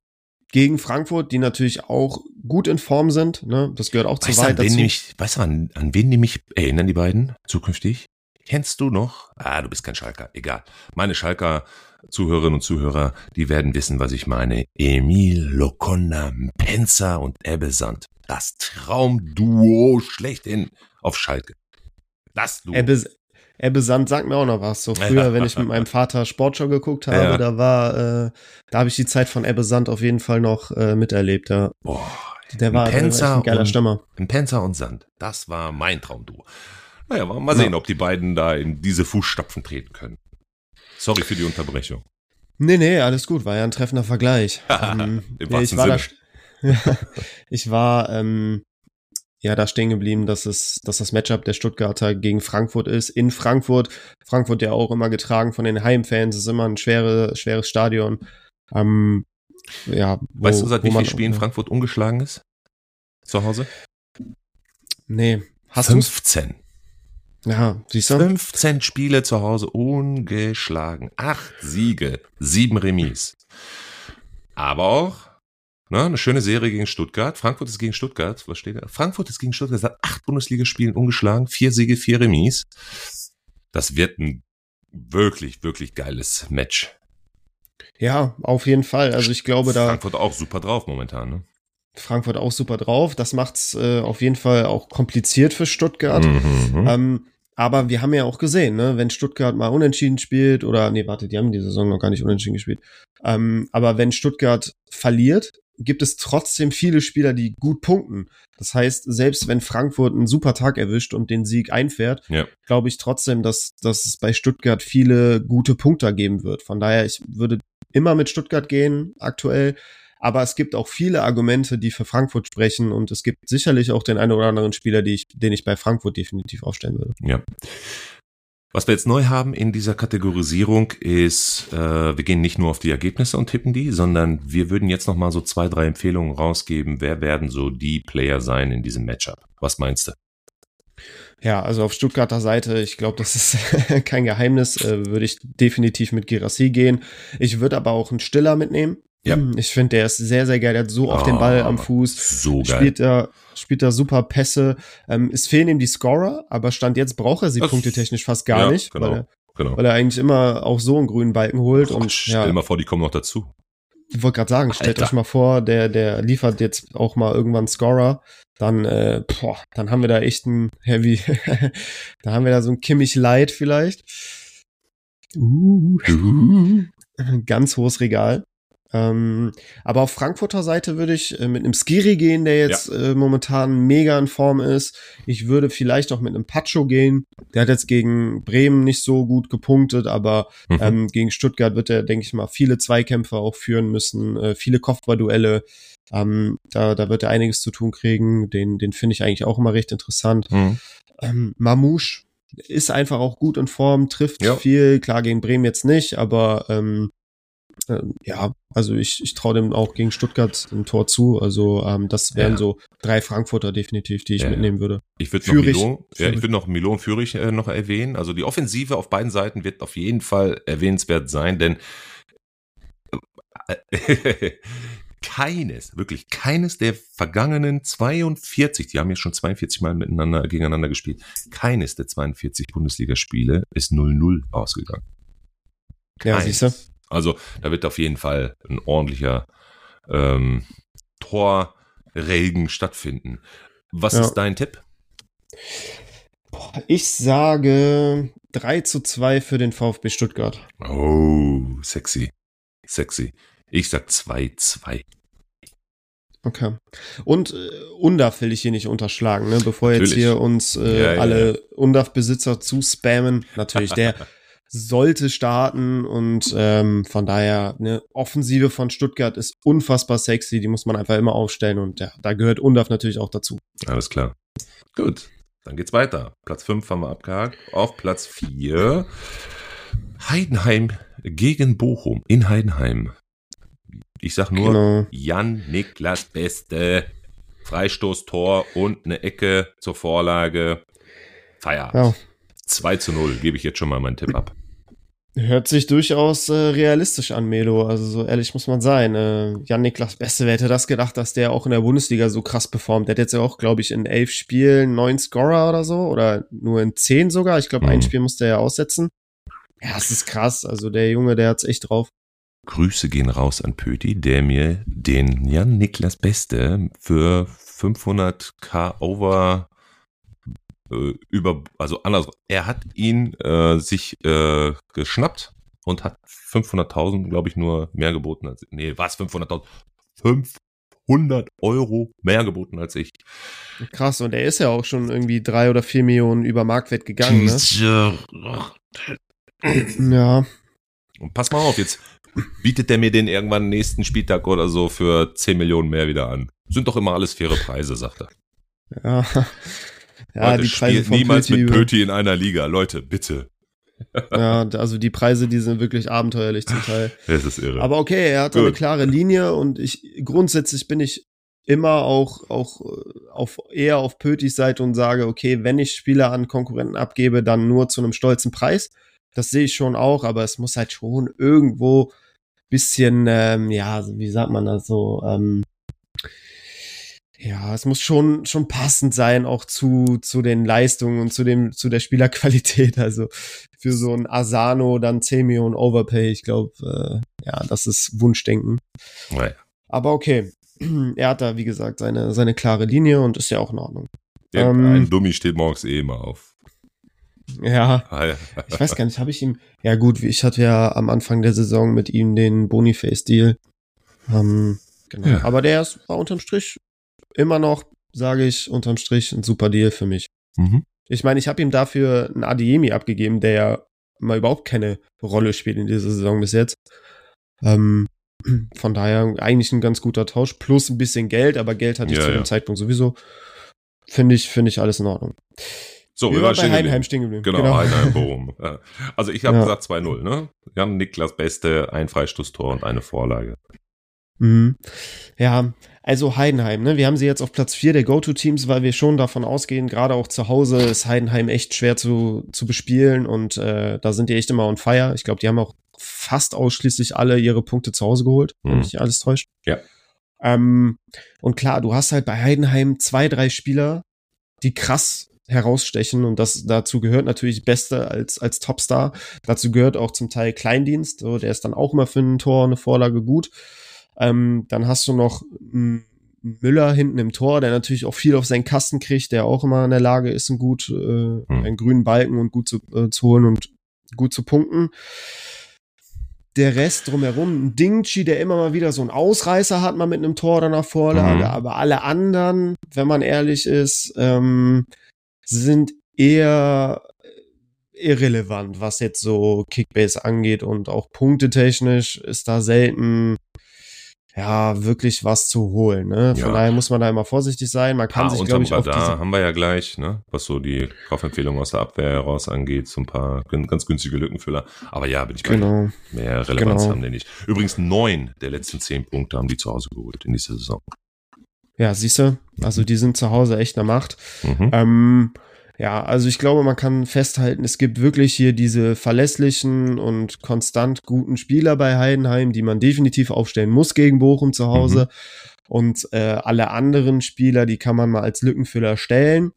gegen Frankfurt, die natürlich auch gut in Form sind. Ne? Das gehört auch zur Weißt du, Wahrheit an wen, dazu. nämlich, weißt du an, an wen die mich erinnern, die beiden, zukünftig? Kennst du noch? Ah, du bist kein Schalker. Egal. Meine Schalker Zuhörerinnen und Zuhörer, die werden wissen, was ich meine. Emil, Lokonda, Penzer und Ebbe Sand. Das Traumduo schlechthin auf Schalke. Das Duo. Ebbe, Ebbe Sand sagt mir auch noch was. So früher, wenn ich mit meinem Vater Sportschau geguckt habe, Ja. da war, äh, da habe ich die Zeit von Ebbe Sand auf jeden Fall noch äh, miterlebt. Ja. Boah, Der war, der war Penzer ein geiler und- Stürmer. ein Penzer und Sand. Das war mein Traumduo. Naja, mal sehen, Ja. ob die beiden da in diese Fußstapfen treten können. Sorry für die Unterbrechung. Nee, nee, alles gut, war ja ein treffender Vergleich. ähm, Im ja, ich war da, ich war ähm, ja da stehen geblieben, dass es, dass das Matchup der Stuttgarter gegen Frankfurt ist. In Frankfurt, Frankfurt ja auch immer getragen von den Heimfans, ist immer ein schwere, schweres Stadion. Ähm, ja, wo, Weißt du, seit wie vielen Spielen Frankfurt ungeschlagen ist? Zu Hause? Nee, hast du? 15. Ja, siehst du? 15 Spiele zu Hause ungeschlagen. Acht Siege, sieben Remis. Aber auch ne, eine schöne Serie gegen Stuttgart. Frankfurt ist gegen Stuttgart. Was steht da? Frankfurt ist gegen Stuttgart seit acht Bundesligaspielen ungeschlagen. Vier Siege, vier Remis. Das wird ein wirklich, wirklich geiles Match. Ja, auf jeden Fall. Also ich glaube, da Frankfurt auch super drauf momentan. Ne? Frankfurt auch super drauf. Das macht's äh, auf jeden Fall auch kompliziert für Stuttgart. Mhm. Ähm, aber wir haben ja auch gesehen, ne, wenn Stuttgart mal unentschieden spielt oder nee, warte, die haben die Saison noch gar nicht unentschieden gespielt. Ähm, aber wenn Stuttgart verliert, gibt es trotzdem viele Spieler, die gut punkten. Das heißt, selbst wenn Frankfurt einen super Tag erwischt und den Sieg einfährt, Ja. glaube ich trotzdem, dass, dass es bei Stuttgart viele gute Punkte geben wird. Von daher, ich würde immer mit Stuttgart gehen, aktuell. Aber es gibt auch viele Argumente, die für Frankfurt sprechen und es gibt sicherlich auch den einen oder anderen Spieler, ich, den ich bei Frankfurt definitiv aufstellen würde. Ja. Was wir jetzt neu haben in dieser Kategorisierung ist, äh, wir gehen nicht nur auf die Ergebnisse und tippen die, sondern wir würden jetzt noch mal so zwei, drei Empfehlungen rausgeben. Wer werden so die Player sein in diesem Matchup? Was meinst du? Ja, also auf Stuttgarter Seite, ich glaube, das ist kein Geheimnis, äh, würde ich definitiv mit Girassi gehen. Ich würde aber auch einen Stiller mitnehmen. Ja. Ich finde, der ist sehr, sehr geil. Der hat so oft den Ball am Fuß. So geil. Spielt da, spielt da super Pässe. Ähm, es fehlen ihm die Scorer, aber Stand jetzt braucht er sie Das- punktetechnisch fast gar ja, nicht, Genau, weil, er, genau. weil er eigentlich immer auch so einen grünen Balken holt. Och, und stell ja, dir mal vor, die kommen noch dazu. ich wollte gerade sagen, stellt Alter. euch mal vor, der, der liefert jetzt auch mal irgendwann Scorer. Dann, äh, boah, dann haben wir da echt ein Heavy, da haben wir da so ein Kimmich Light vielleicht. Uh. Ganz hohes Regal. Ähm, aber auf Frankfurter Seite würde ich äh, mit einem Skiri gehen, der jetzt äh, momentan mega in Form ist. Ich würde vielleicht auch mit einem Pacho gehen. Der hat jetzt gegen Bremen nicht so gut gepunktet, aber Mhm. ähm, gegen Stuttgart wird er, denke ich mal, viele Zweikämpfe auch führen müssen, äh, viele Kopfballduelle. Ähm, da, da wird er einiges zu tun kriegen. Den, den finde ich eigentlich auch immer recht interessant. Mhm. Ähm, Mamouche ist einfach auch gut in Form, trifft Ja. viel. Klar, gegen Bremen jetzt nicht, aber ähm, ähm, ja, also ich, ich traue dem auch gegen Stuttgart ein Tor zu. Also ähm, das wären Ja. so drei Frankfurter definitiv, die ich Ja. mitnehmen würde. Ich würde noch. Milo, ja, ich würde noch Milo und Fürich äh, noch erwähnen. Also die Offensive auf beiden Seiten wird auf jeden Fall erwähnenswert sein, denn äh, keines, wirklich keines der vergangenen 42, die haben jetzt schon 42 Mal miteinander gegeneinander gespielt, keines der 42 Bundesligaspiele ist 0-0 ausgegangen. Ja, Keines. siehste. Also da wird auf jeden Fall ein ordentlicher ähm, Torregen stattfinden. Was Ja. ist dein Tipp? Ich sage 3 zu 2 für den VfB Stuttgart. Oh, sexy. Sexy. Ich sag 2-2. Okay. Und äh, Undaf will ich hier nicht unterschlagen, ne? bevor jetzt Natürlich. hier uns äh, Ja, ja, alle Undaf-Besitzer zuspammen. Natürlich, der sollte starten und ähm, von daher, eine Offensive von Stuttgart ist unfassbar sexy, die muss man einfach immer aufstellen und ja, da gehört Undaf natürlich auch dazu. Alles klar. Gut, dann geht's weiter. Platz 5 haben wir abgehakt. Auf Platz 4 Heidenheim gegen Bochum in Heidenheim. Ich sag nur Genau. Jan Niklas Beste. Freistoßtor und eine Ecke zur Vorlage. Feierabend. Ja, 2 zu 0, gebe ich jetzt schon mal meinen Tipp ab. Hört sich durchaus äh, realistisch an, Melo. Also so ehrlich muss man sein. Äh, Jan-Niklas Beste, wer hätte das gedacht, dass der auch in der Bundesliga so krass performt? Der hat jetzt ja auch, glaube ich, in elf Spielen neun Scorer oder so. Oder nur in zehn sogar. Ich glaube, ein Mhm. Spiel musste er ja aussetzen. Ja, es ist krass. Also der Junge, der hat's echt drauf. Grüße gehen raus an Pöti, der mir den Jan Niklas Beste für 500k over äh, über, also anders, er hat ihn äh, sich äh, geschnappt und hat 500.000, glaube ich, nur mehr geboten als, nee, was, 500.000? 500 Euro mehr geboten als ich. Krass. Und er ist ja auch schon irgendwie drei oder vier Millionen über Marktwert gegangen, ne? Ja. Und pass mal auf, jetzt bietet der mir den irgendwann nächsten Spieltag oder so für 10 Millionen mehr wieder an. Sind doch immer alles faire Preise, sagt er. Ja. Ja, die Preise von niemals Pöti mit Pöti in einer Liga. Leute, bitte. Ja, also die Preise, die sind wirklich abenteuerlich zum Teil. Das ist irre. Aber okay, er hat eine Gut. klare Linie und ich grundsätzlich bin ich immer auch auch äh, auf eher auf Pötis Seite und sage, okay, wenn ich Spieler an Konkurrenten abgebe, dann nur zu einem stolzen Preis. Das sehe ich schon auch, aber es muss halt schon irgendwo bisschen, ähm, ja, wie sagt man das so, ähm, ja, es muss schon schon passend sein auch zu zu den Leistungen und zu dem zu der Spielerqualität. Also für so ein Asano dann 10 Millionen Overpay, ich glaube, äh, ja, das ist Wunschdenken. Naja. Aber okay, er hat da wie gesagt seine seine klare Linie und ist ja auch in Ordnung. Der, Ähm. ein Dummi steht morgens eh immer auf. Ja, Ah, ja. ich weiß gar nicht, habe ich ihm ja gut, ich hatte ja am Anfang der Saison mit ihm den Boniface Deal. Ähm, genau. Ja. Aber der ist war unterm Strich immer noch, sage ich, unterm Strich ein super Deal für mich. Mhm. Ich meine, ich habe ihm dafür einen Adiemi abgegeben, der ja mal überhaupt keine Rolle spielt in dieser Saison bis jetzt. Ähm, von daher eigentlich ein ganz guter Tausch, plus ein bisschen Geld, aber Geld hatte ich Ja, zu ja. dem Zeitpunkt sowieso. Finde ich, finde ich alles in Ordnung. So, Wir wir waren bei stehen Heidenheim stehen geblieben. Genau, Heidenheim, Bochum. Also ich habe Ja. gesagt 2-0, ne? Jan Niklas Beste, ein Freistoßtor und eine Vorlage. Mhm. Ja, Also Heidenheim, ne? Wir haben sie jetzt auf Platz 4 der Go-To-Teams, weil wir schon davon ausgehen, gerade auch zu Hause ist Heidenheim echt schwer zu, zu bespielen und äh, da sind die echt immer on fire. Ich glaube, die haben auch fast ausschließlich alle ihre Punkte zu Hause geholt, mhm. wenn mich nicht alles täuscht. Ja. Ähm, und klar, du hast halt bei Heidenheim zwei, drei Spieler, die krass herausstechen und das dazu gehört natürlich Beste als als Topstar. Dazu gehört auch zum Teil Kleindienst, so, der ist dann auch immer für ein Tor eine Vorlage gut. Ähm, dann hast du noch Müller hinten im Tor, der natürlich auch viel auf seinen Kasten kriegt, der auch immer in der Lage ist, einen gut äh, mhm. einen grünen Balken und gut zu, äh, zu holen und gut zu punkten der Rest drumherum, ein Dingchi, der immer mal wieder so einen Ausreißer hat, mal mit einem Tor oder einer Vorlage, mhm. aber alle anderen, wenn man ehrlich ist, ähm, sind eher irrelevant, was jetzt so Kickbase angeht und auch punktetechnisch ist da selten ja, wirklich was zu holen. Ne? Von ja. daher muss man da immer vorsichtig sein. Man kann ah, sich, glaube ich, auch da haben wir ja gleich, ne? was so die Kaufempfehlung aus der Abwehr heraus angeht, so ein paar ganz günstige Lückenfüller. Aber ja, bin ich bei genau. Mehr Relevanz genau. haben die nicht. Übrigens neun der letzten zehn Punkte haben die zu Hause geholt in dieser Saison. Ja, siehst du, also die sind zu Hause echt eine Macht. Mhm. Ähm, ja, also ich glaube, man kann festhalten, es gibt wirklich hier diese verlässlichen und konstant guten Spieler bei Heidenheim, die man definitiv aufstellen muss gegen Bochum zu Hause. Mhm. Und äh, alle anderen Spieler, die kann man mal als Lückenfüller stellen.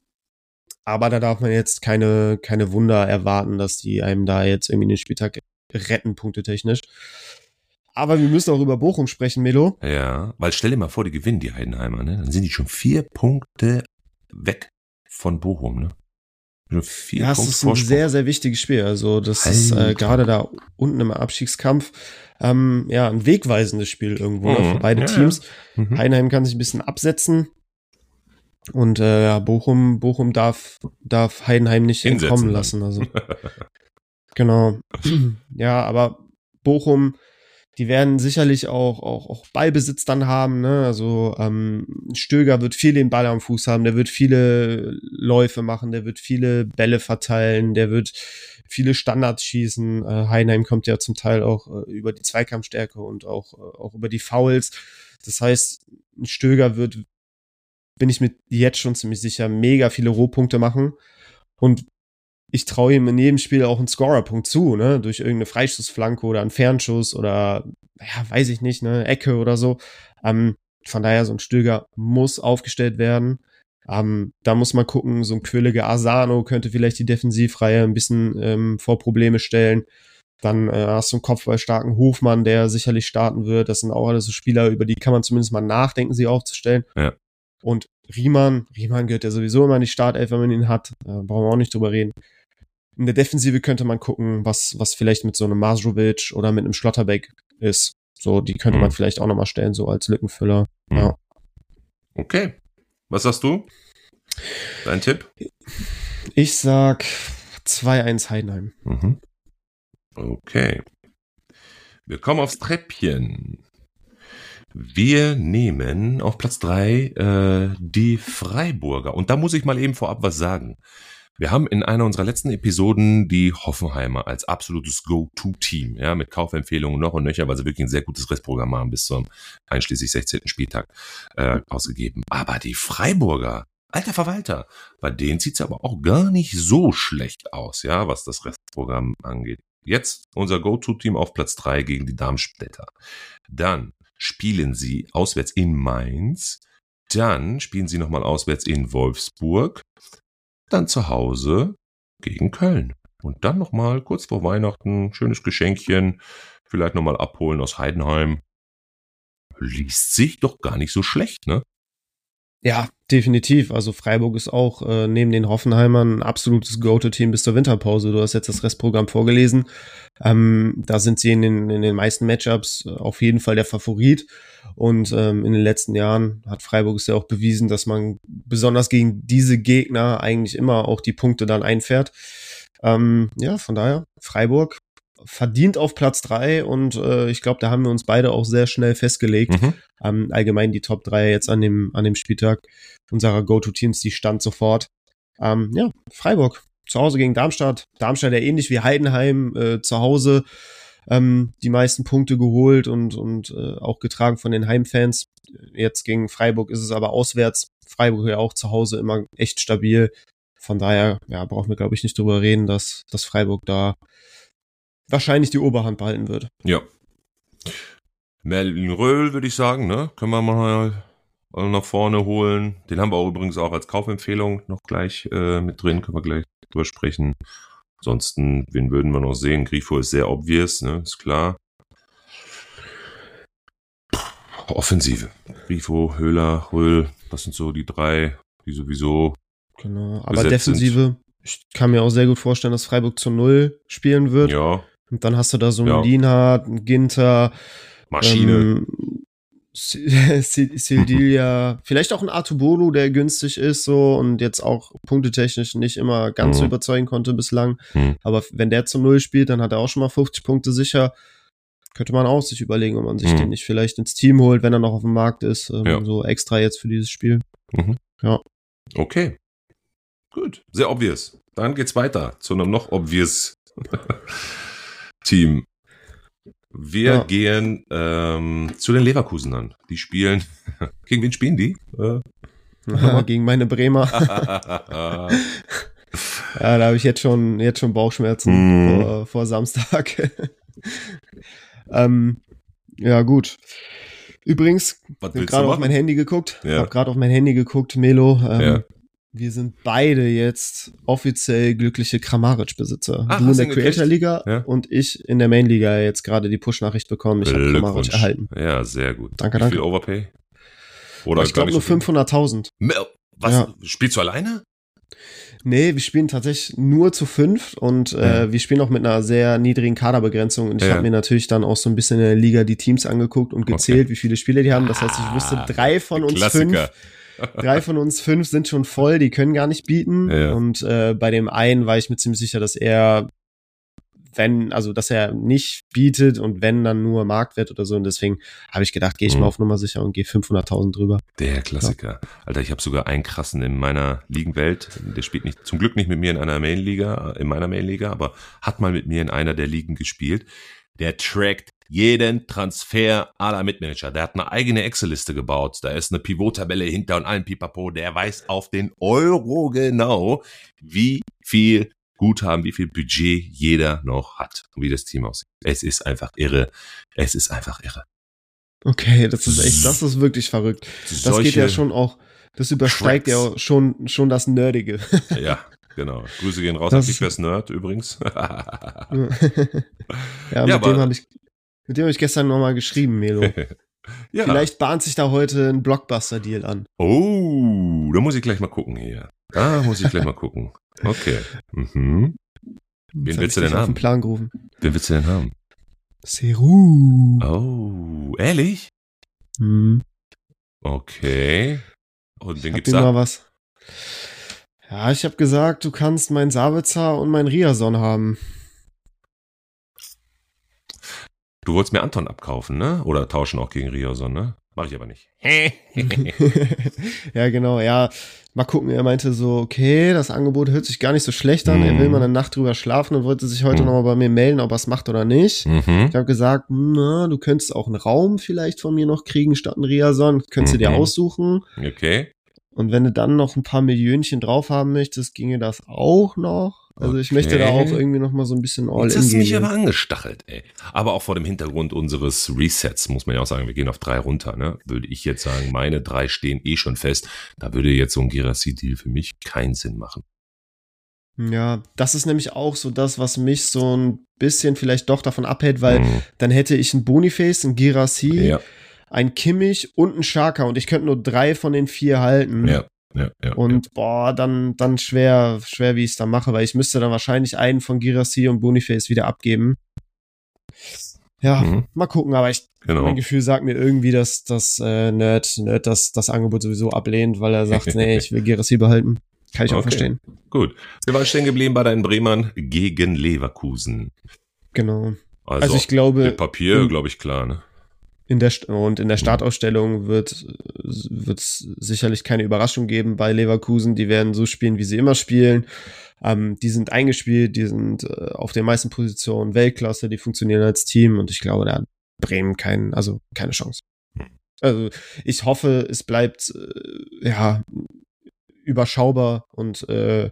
Aber da darf man jetzt keine, keine Wunder erwarten, dass die einem da jetzt irgendwie den Spieltag retten, punktetechnisch. Aber wir müssen auch über Bochum sprechen, Melo. Ja, weil stell dir mal vor, die gewinnen die Heidenheimer, ne? Dann sind die schon vier Punkte weg von Bochum, ne? Vier ja, es ist ein sehr, sehr wichtiges Spiel. Also das Alter. ist äh, gerade da unten im Abstiegskampf ähm, ja ein wegweisendes Spiel irgendwo ne, mhm. für beide ja, Teams. Ja. Mhm. Heinheim kann sich ein bisschen absetzen und äh, ja, Bochum, Bochum darf, darf Heidenheim nicht Hinsetzen entkommen lassen. Also genau. ja, aber Bochum die werden sicherlich auch, auch, auch Ballbesitz dann haben. Ne? Also ähm, Stöger wird viel den Ball am Fuß haben, der wird viele Läufe machen, der wird viele Bälle verteilen, der wird viele Standards schießen. Äh, Heinheim kommt ja zum Teil auch äh, über die Zweikampfstärke und auch, äh, auch über die Fouls. Das heißt, Stöger wird, bin ich mir jetzt schon ziemlich sicher, mega viele Rohpunkte machen. Und ich traue ihm in jedem Spiel auch einen Scorerpunkt zu, ne? Durch irgendeine Freischussflanke oder einen Fernschuss oder, ja, weiß ich nicht, ne, Ecke oder so. Ähm, von daher, so ein Stöger muss aufgestellt werden. Ähm, da muss man gucken, so ein quirliger Asano könnte vielleicht die Defensivreihe ein bisschen ähm, vor Probleme stellen. Dann äh, hast du einen kopfballstarken Hofmann, der sicherlich starten wird. Das sind auch alles so Spieler, über die kann man zumindest mal nachdenken, sie aufzustellen. Ja. Und Riemann, Riemann gehört ja sowieso immer in die Startelf, wenn man ihn hat. Äh, brauchen wir auch nicht drüber reden. In der Defensive könnte man gucken, was, was vielleicht mit so einem Masrovic oder mit einem Schlotterbeck ist. So, die könnte mhm. man vielleicht auch nochmal stellen, so als Lückenfüller. Mhm. Ja. Okay. Was sagst du? Dein Tipp? Ich sag 2-1 Heidenheim. Mhm. Okay. Wir kommen aufs Treppchen. Wir nehmen auf Platz 3 äh, die Freiburger. Und da muss ich mal eben vorab was sagen. Wir haben in einer unserer letzten Episoden die Hoffenheimer als absolutes Go-To-Team, ja, mit Kaufempfehlungen noch und nöcher, weil sie wirklich ein sehr gutes Restprogramm haben bis zum einschließlich 16. Spieltag äh, ausgegeben. Aber die Freiburger, alter Verwalter, bei denen sieht's aber auch gar nicht so schlecht aus, ja, was das Restprogramm angeht. Jetzt unser Go-To-Team auf Platz drei gegen die Darmstädter. Dann spielen sie auswärts in Mainz. Dann spielen sie nochmal auswärts in Wolfsburg dann zu Hause gegen Köln. Und dann nochmal kurz vor Weihnachten, schönes Geschenkchen, vielleicht nochmal abholen aus Heidenheim. Liest sich doch gar nicht so schlecht, ne? Ja, definitiv. Also Freiburg ist auch äh, neben den Hoffenheimern ein absolutes Go-To-Team bis zur Winterpause. Du hast jetzt das Restprogramm vorgelesen. Ähm, da sind sie in den, in den meisten Matchups äh, auf jeden Fall der Favorit. Und ähm, in den letzten Jahren hat Freiburg es ja auch bewiesen, dass man besonders gegen diese Gegner eigentlich immer auch die Punkte dann einfährt. Ähm, ja, von daher, Freiburg verdient auf Platz drei und äh, ich glaube, da haben wir uns beide auch sehr schnell festgelegt. Mhm. Ähm, allgemein die Top 3 jetzt an dem, an dem Spieltag unserer Go-To-Teams, die stand sofort. Ähm, ja, Freiburg zu Hause gegen Darmstadt. Darmstadt ja ähnlich wie Heidenheim äh, zu Hause ähm, die meisten Punkte geholt und, und äh, auch getragen von den Heimfans. Jetzt gegen Freiburg ist es aber auswärts. Freiburg ja auch zu Hause immer echt stabil. Von daher, ja, brauchen wir, glaube ich, nicht drüber reden, dass, dass Freiburg da wahrscheinlich die Oberhand behalten wird. Ja. Merlin Röhl, würde ich sagen, ne? Können wir mal nach vorne holen. Den haben wir auch übrigens auch als Kaufempfehlung noch gleich äh, mit drin, können wir gleich drüber sprechen. Ansonsten, wen würden wir noch sehen? Grifo ist sehr obvious, ne? Ist klar. Offensive. Grifo, Höhler, Röhl, das sind so die drei, die sowieso. Genau, aber Defensive, sind. ich kann mir auch sehr gut vorstellen, dass Freiburg zu Null spielen wird. Ja. Und dann hast du da so einen ja. Lienhardt, einen Ginter, Maschine. Ähm, Sildilia, vielleicht auch ein Artubolo, der günstig ist so und jetzt auch punktetechnisch nicht immer ganz mhm. überzeugen konnte bislang. Mhm. Aber wenn der zu Null spielt, dann hat er auch schon mal 50 Punkte sicher. Könnte man auch sich überlegen, ob man sich mhm. den nicht vielleicht ins Team holt, wenn er noch auf dem Markt ist. Ähm, ja. So extra jetzt für dieses Spiel. Mhm. Ja. Okay. Gut. Sehr obvious. Dann geht's weiter zu einem noch obvious Team. Wir ja. gehen ähm, zu den Leverkusenern. Die spielen. gegen wen spielen die? Äh, ja, gegen meine Bremer. ja, da habe ich jetzt schon, jetzt schon Bauchschmerzen mm. vor, vor, Samstag. ähm, ja, gut. Übrigens, ich habe gerade auf mein Handy geguckt. Ja. habe gerade auf mein Handy geguckt, Melo. Ähm, ja wir sind beide jetzt offiziell glückliche Kramaric-Besitzer. Du in der Creator-Liga ja? und ich in der Main-Liga jetzt gerade die Push-Nachricht bekommen. Ich habe Kramaric erhalten. Ja, sehr gut. Danke, Wie danke. viel Overpay? Oder ich glaube nur so 500.000. Was? Ja. Spielst du alleine? Nee, wir spielen tatsächlich nur zu fünf und äh, ja. wir spielen auch mit einer sehr niedrigen Kaderbegrenzung. Und ich ja. habe mir natürlich dann auch so ein bisschen in der Liga die Teams angeguckt und gezählt, okay. wie viele Spiele die haben. Das heißt, ich wüsste ah, drei von uns Klassiker. fünf Drei von uns fünf sind schon voll, die können gar nicht bieten. Ja. Und äh, bei dem einen war ich mir ziemlich sicher, dass er, wenn, also dass er nicht bietet und wenn dann nur Marktwert oder so. Und deswegen habe ich gedacht, gehe ich mhm. mal auf Nummer sicher und gehe 500.000 drüber. Der Klassiker. Ja. Alter, ich habe sogar einen krassen in meiner Ligenwelt. Der spielt nicht, zum Glück nicht mit mir in einer Main-Liga, in meiner Main-Liga, aber hat mal mit mir in einer der Ligen gespielt. Der trackt jeden Transfer aller Mitmanager. Der hat eine eigene Excel-Liste gebaut. Da ist eine Pivot-Tabelle hinter und allen Pipapo. Der weiß auf den Euro genau, wie viel Guthaben, wie viel Budget jeder noch hat und wie das Team aussieht. Es ist einfach irre. Es ist einfach irre. Okay, das ist echt, das ist wirklich verrückt. Das geht ja schon auch, das übersteigt Tracks. ja schon, schon das Nerdige. Ja, genau. Grüße gehen raus das an Kickbase Nerd übrigens. ja, mit ja, dem habe ich, mit dem habe ich gestern nochmal geschrieben, Melo. ja. Vielleicht bahnt sich da heute ein Blockbuster-Deal an. Oh, da muss ich gleich mal gucken hier. Da muss ich gleich mal gucken. Okay. Mhm. Wen willst du denn haben? Plan gerufen. Wen willst du denn haben? Seru. Oh, ehrlich? Hm. Okay. Und wen gibt's da? was. Ja, ich habe gesagt, du kannst meinen Sabitzer und meinen Riason haben. Du wolltest mir Anton abkaufen, ne? Oder tauschen auch gegen Rioson, ne? Mach ich aber nicht. ja, genau, ja. Mal gucken, er meinte so, okay, das Angebot hört sich gar nicht so schlecht an. Mm. Er will mhm. mal eine Nacht drüber schlafen und wollte sich heute mm. nochmal bei mir melden, ob er es macht oder nicht. Mm -hmm. Ich habe gesagt, na, du könntest auch einen Raum vielleicht von mir noch kriegen statt einen Riason. Könntest -hmm. du dir mhm. aussuchen. Okay. Und wenn du dann noch ein paar Millionchen drauf haben möchtest, ginge das auch noch. Also okay. ich möchte da auch irgendwie noch mal so ein bisschen all Jetzt in hast du mich aber angestachelt, ey. Aber auch vor dem Hintergrund unseres Resets muss man ja auch sagen, wir gehen auf drei runter, ne? Würde ich jetzt sagen, meine drei stehen eh schon fest. Da würde jetzt so ein Girassi-Deal für mich keinen Sinn machen. Ja, das ist nämlich auch so das, was mich so ein bisschen vielleicht doch davon abhält, weil mhm. dann hätte ich ein Boniface, ein Girassi, ja. ein Kimmich und ein Shaka und ich könnte nur drei von den vier halten. Ja ja, ja. Und ja. boah, dann, dann schwer, schwer, wie ich es da mache, weil ich müsste dann wahrscheinlich einen von Girassi und Boniface wieder abgeben. Ja, mhm. mal gucken, aber ich, genau. mein Gefühl sagt mir irgendwie, dass das äh, Nerd, Nerd das, das Angebot sowieso ablehnt, weil er sagt, nee, ich will Girassi behalten. Kann ich auch okay. verstehen. Gut. Wir waren stehen geblieben bei deinen Bremern gegen Leverkusen. Genau. Also, also ich glaube. Mit Papier, glaube ich, klar, ne? In der, und in der Startausstellung wird es sicherlich keine Überraschung geben bei Leverkusen. Die werden so spielen, wie sie immer spielen. Ähm, die sind eingespielt, die sind äh, auf den meisten Positionen Weltklasse, die funktionieren als Team und ich glaube, da hat Bremen kein, also keine Chance. Also ich hoffe, es bleibt äh, ja überschaubar und äh,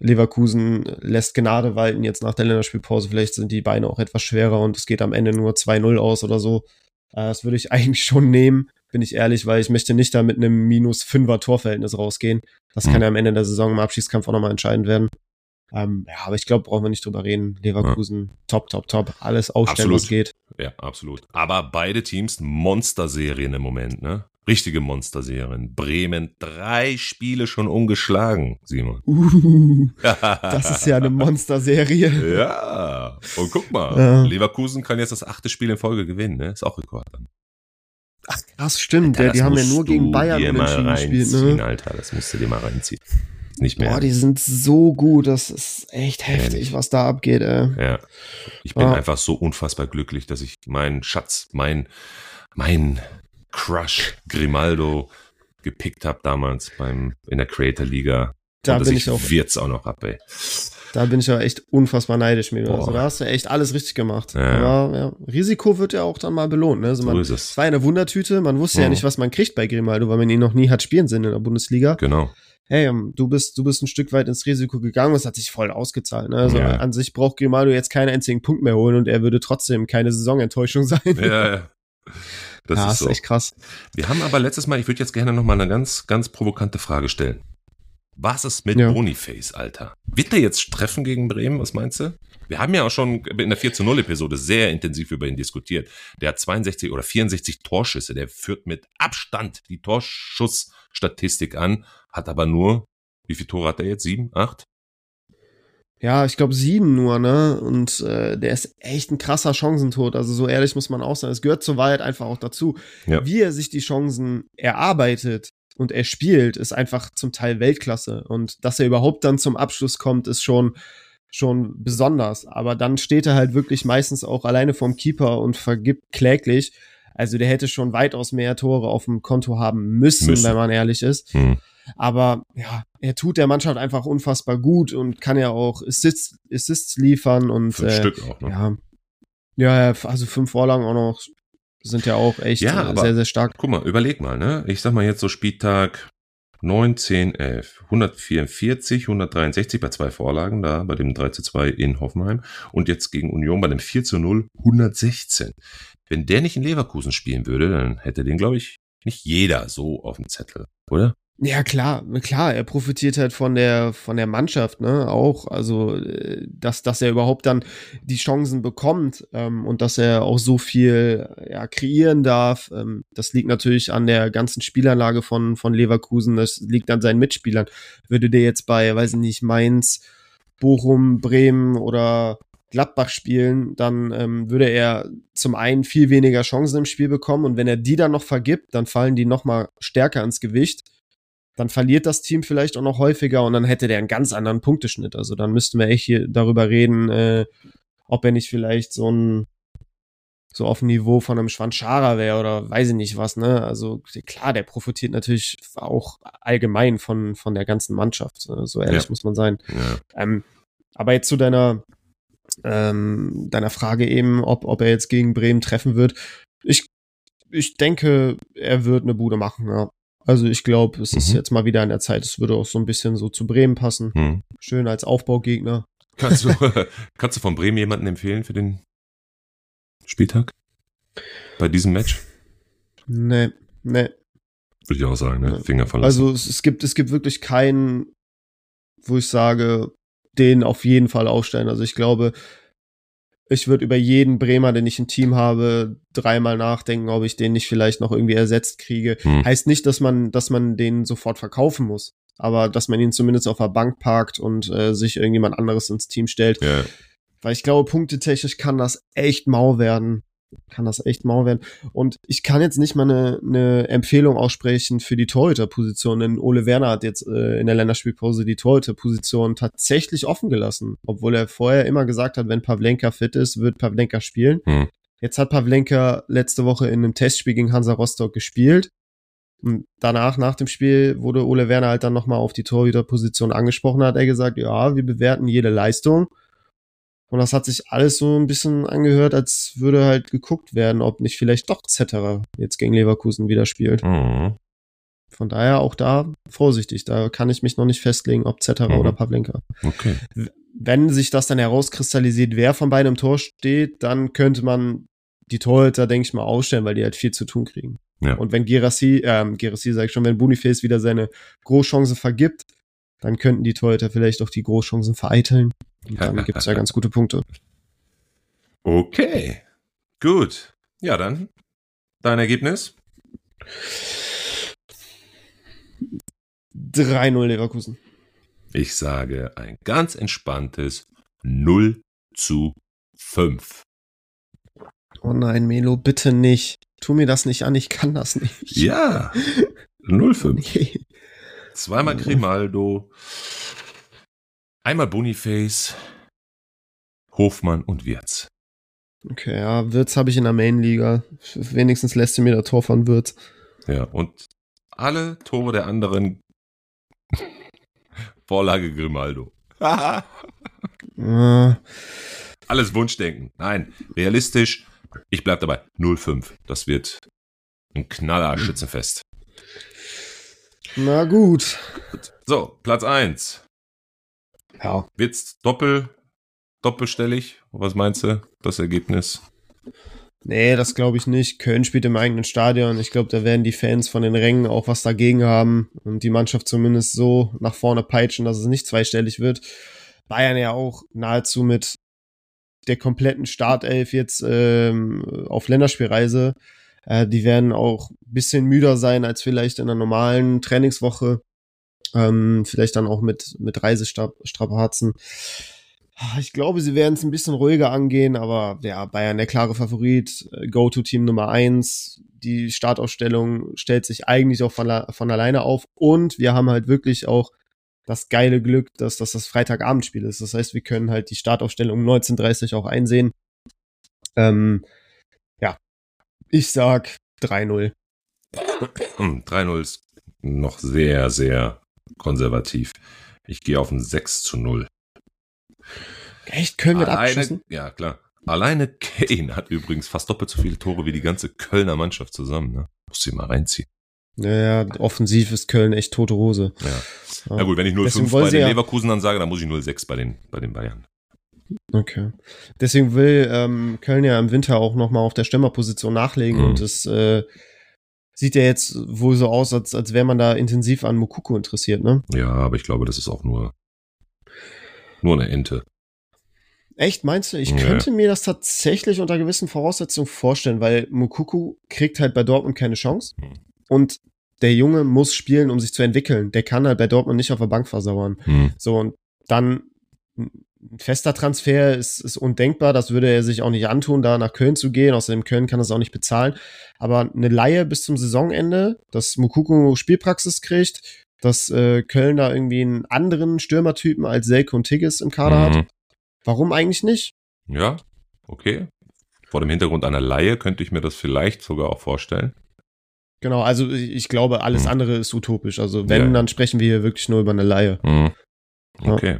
Leverkusen lässt Gnade walten jetzt nach der Länderspielpause. Vielleicht sind die Beine auch etwas schwerer und es geht am Ende nur 2-0 aus oder so. Äh, das würde ich eigentlich schon nehmen, bin ich ehrlich, weil ich möchte nicht da mit einem minus 5er Torverhältnis rausgehen. Das mhm. kann ja am Ende der Saison im Abschiedskampf auch nochmal entscheidend werden. Ähm, ja, aber ich glaube, brauchen wir nicht drüber reden. Leverkusen, ja. top, top, top. Alles ausstellen, absolut. was geht. Ja, absolut. Aber beide Teams Monsterserien im Moment, ne? Richtige Monsterserien. Bremen, drei Spiele schon ungeschlagen, Simon. Uh, das ist ja eine Monsterserie. ja. Und guck mal, ja. Leverkusen kann jetzt das achte Spiel in Folge gewinnen, ne? Ist auch Rekord dann. Ach, krass, stimmt. Alter, die haben ja nur gegen Bayern unentschieden gespielt, ne? Alter, das musst du dir mal reinziehen nicht mehr. Boah, die sind so gut, das ist echt heftig, was da abgeht, ey. Ja. Ich bin ah. einfach so unfassbar glücklich, dass ich meinen Schatz, mein, mein Crush Grimaldo gepickt habe damals beim, in der Creator Liga. Da bin ich, ich auch. Wird's auch noch ab, ey. Da bin ich ja echt unfassbar neidisch mit. Also da hast du echt alles richtig gemacht. Ja. Aber ja, Risiko wird ja auch dann mal belohnt. Ne? Also man, so ist es. Es war eine Wundertüte. Man wusste mhm. ja nicht, was man kriegt bei Grimaldo, weil man ihn noch nie hat spielen sehen in der Bundesliga. Genau hey, ähm, du bist, du bist ein Stück weit ins Risiko gegangen, das hat sich voll ausgezahlt. Ne? Also ja. an sich braucht Grimaldo jetzt keinen einzigen Punkt mehr holen und er würde trotzdem keine Saisonenttäuschung sein. Ja, ja. Das ja, ist, so. echt krass. Wir haben aber letztes Mal, ich würde jetzt gerne noch mal eine ganz, ganz provokante Frage stellen. Was ist mit ja. Boniface, Alter? Wird er jetzt treffen gegen Bremen? Was meinst du? Wir haben ja auch schon in der 4 zu 0 Episode sehr intensiv über ihn diskutiert. Der hat 62 oder 64 Torschüsse. Der führt mit Abstand die Torschussstatistik an, hat aber nur, wie viele Tore hat er jetzt? Sieben? Acht? Ja, ich glaube sieben nur, ne? Und äh, der ist echt ein krasser Chancentod. Also so ehrlich muss man auch sein. Es gehört zur Wahrheit einfach auch dazu. Ja. Wie er sich die Chancen erarbeitet und er spielt, ist einfach zum Teil Weltklasse. Und dass er überhaupt dann zum Abschluss kommt, ist schon schon besonders. Aber dann steht er halt wirklich meistens auch alleine vorm Keeper und vergibt kläglich. Also der hätte schon weitaus mehr Tore auf dem Konto haben müssen, müssen. wenn man ehrlich ist. Hm. Aber ja, er tut der Mannschaft einfach unfassbar gut und kann ja auch Assists, Assists liefern und fünf äh, Stück auch, ne? ja. Ja, also fünf Vorlagen auch noch sind ja auch echt ja, äh, sehr, sehr stark. Guck mal, überleg mal, ne? Ich sag mal jetzt so Spieltag 9, 10, 11, 144, 163 bei zwei Vorlagen da, bei dem 3 zu 2 in Hoffenheim und jetzt gegen Union bei dem 4 zu 0, 116. Wenn der nicht in Leverkusen spielen würde, dann hätte den, glaube ich, nicht jeder so auf dem Zettel, oder? Ja, klar, klar, er profitiert halt von der, von der Mannschaft, ne, auch, also, äh, dass, dass er überhaupt dann die Chancen bekommt, ähm, und dass er auch so viel, ja, kreieren darf, ähm, das liegt natürlich an der ganzen Spielanlage von, von Leverkusen, das liegt an seinen Mitspielern. Würde der jetzt bei, weiß ich nicht, Mainz, Bochum, Bremen oder Gladbach spielen, dann ähm, würde er zum einen viel weniger Chancen im Spiel bekommen. Und wenn er die dann noch vergibt, dann fallen die noch mal stärker ins Gewicht dann verliert das Team vielleicht auch noch häufiger und dann hätte der einen ganz anderen Punkteschnitt. Also dann müssten wir echt hier darüber reden, äh, ob er nicht vielleicht so ein so auf dem Niveau von einem Schwanschara wäre oder weiß ich nicht was, ne? Also klar, der profitiert natürlich auch allgemein von, von der ganzen Mannschaft. Ne? So ehrlich ja. muss man sein. Ja. Ähm, aber jetzt zu deiner, ähm, deiner Frage eben, ob, ob er jetzt gegen Bremen treffen wird. Ich, ich denke, er wird eine Bude machen, ja. Also ich glaube, es mhm. ist jetzt mal wieder an der Zeit. Es würde auch so ein bisschen so zu Bremen passen. Mhm. Schön als Aufbaugegner. Kannst du, kannst du von Bremen jemanden empfehlen für den Spieltag? Bei diesem Match? Nee, nee. Würde ich auch sagen, ne? Finger verlassen. Also es, es, gibt, es gibt wirklich keinen, wo ich sage, den auf jeden Fall aufstellen. Also ich glaube, ich würde über jeden Bremer, den ich im Team habe, dreimal nachdenken, ob ich den nicht vielleicht noch irgendwie ersetzt kriege. Hm. Heißt nicht, dass man, dass man den sofort verkaufen muss, aber dass man ihn zumindest auf der Bank parkt und äh, sich irgendjemand anderes ins Team stellt. Ja. Weil ich glaube, punktetechnisch kann das echt mau werden kann das echt mau werden. Und ich kann jetzt nicht mal eine, eine Empfehlung aussprechen für die Torhüterposition, denn Ole Werner hat jetzt äh, in der Länderspielpause die Torhüterposition tatsächlich offen gelassen, obwohl er vorher immer gesagt hat, wenn Pavlenka fit ist, wird Pavlenka spielen. Hm. Jetzt hat Pavlenka letzte Woche in einem Testspiel gegen Hansa Rostock gespielt. Und danach, nach dem Spiel, wurde Ole Werner halt dann nochmal auf die Torhüterposition angesprochen, hat er gesagt, ja, wir bewerten jede Leistung. Und das hat sich alles so ein bisschen angehört, als würde halt geguckt werden, ob nicht vielleicht doch Zetterer jetzt gegen Leverkusen wieder spielt. Mhm. Von daher auch da vorsichtig. Da kann ich mich noch nicht festlegen, ob Zetterer Mhm. oder Pavlenka. Okay. Wenn sich das dann herauskristallisiert, wer von beiden im Tor steht, dann könnte man die Torhüter, denke ich mal, ausstellen, weil die halt viel zu tun kriegen. Ja. Und wenn Gerassi, ähm, Gerassi sag ich schon, wenn Boniface wieder seine Großchance vergibt, dann könnten die Torhüter vielleicht auch die Großchancen vereiteln. Und dann gibt's ja ganz gute Punkte. Okay. Gut. Ja, dann dein Ergebnis? 3-0 Leverkusen. Ich sage ein ganz entspanntes 0 zu 5. Oh nein, Melo, bitte nicht. Tu mir das nicht an, ich kann das nicht. Ja. 0-5. Nee. Zweimal Grimaldo. Einmal Boniface. Hofmann und Wirz. Okay, ja, Wirtz habe ich in der Main-Liga. Wenigstens lässt sie mir das Tor von Wirtz. Ja, und alle Tore der anderen Vorlage Grimaldo. Äh, Alles Wunschdenken. Nein, realistisch. Ich bleib dabei. 0-5. Das wird ein Knaller Schützenfest. na gut. So, Platz 1. Ja. Wird's doppel, doppelstellig? Was meinst du, das Ergebnis? Nee, das glaube ich nicht. Köln spielt im eigenen Stadion. Ich glaube, da werden die Fans von den Rängen auch was dagegen haben und die Mannschaft zumindest so nach vorne peitschen, dass es nicht zweistellig wird. Bayern ja auch nahezu mit der kompletten Startelf jetzt ähm, auf Länderspielreise. Äh, die werden auch ein bisschen müder sein als vielleicht in einer normalen Trainingswoche. Ähm, vielleicht dann auch mit, mit Reisestrapazen. Ich glaube, sie werden es ein bisschen ruhiger angehen, aber ja, Bayern der klare Favorit, äh, Go-To-Team Nummer eins. Die Startaufstellung stellt sich eigentlich auch von, von alleine auf und wir haben halt wirklich auch das geile Glück, dass, dass das Freitagabendspiel ist. Das heißt, wir können halt die Startaufstellung um 19.30 auch einsehen. Ähm, ja, ich sag 3-0. Hm, 3-0 ist noch sehr, sehr konservativ. Ich gehe auf ein 6 zu 0. Echt? Köln wird Alleine, abgeschossen? ja, klar. Alleine Kane hat übrigens fast doppelt so viele Tore wie die ganze Kölner Mannschaft zusammen. Ne? Muss sie mal reinziehen. Naja, offensiv ist Köln echt tote Hose. Ja. Na gut, wenn ich Deswegen 0-5 wollen bei den ja- Leverkusen dann sage, dann muss ich 0-6 bei den, bei den Bayern. Okay. Deswegen will ähm, Köln ja im Winter auch nochmal auf der Stürmerposition nachlegen Mhm. und es äh, sieht ja jetzt wohl so aus, als, als wäre man da intensiv an Mukoko interessiert, ne? Ja, aber ich glaube, das ist auch nur, nur eine Ente. Echt, meinst du? Ich Ja. könnte mir das tatsächlich unter gewissen Voraussetzungen vorstellen, weil Mukoko kriegt halt bei Dortmund keine Chance Mhm. und der Junge muss spielen, um sich zu entwickeln. Der kann halt bei Dortmund nicht auf der Bank versauern. Hm. So, und dann fester Transfer ist, ist undenkbar. Das würde er sich auch nicht antun, da nach Köln zu gehen. Außerdem Köln kann das auch nicht bezahlen. Aber eine Laie bis zum Saisonende, dass Mukoko Spielpraxis kriegt, dass äh, Köln da irgendwie einen anderen Stürmertypen als Selke und Tigges im Kader hat. Mhm. Warum eigentlich nicht? Ja, okay. Vor dem Hintergrund einer Laie könnte ich mir das vielleicht sogar auch vorstellen. Genau, also ich glaube, alles Hm. andere ist utopisch. Also wenn, Ja. dann sprechen wir hier wirklich nur über eine Laie. Mhm. Ja.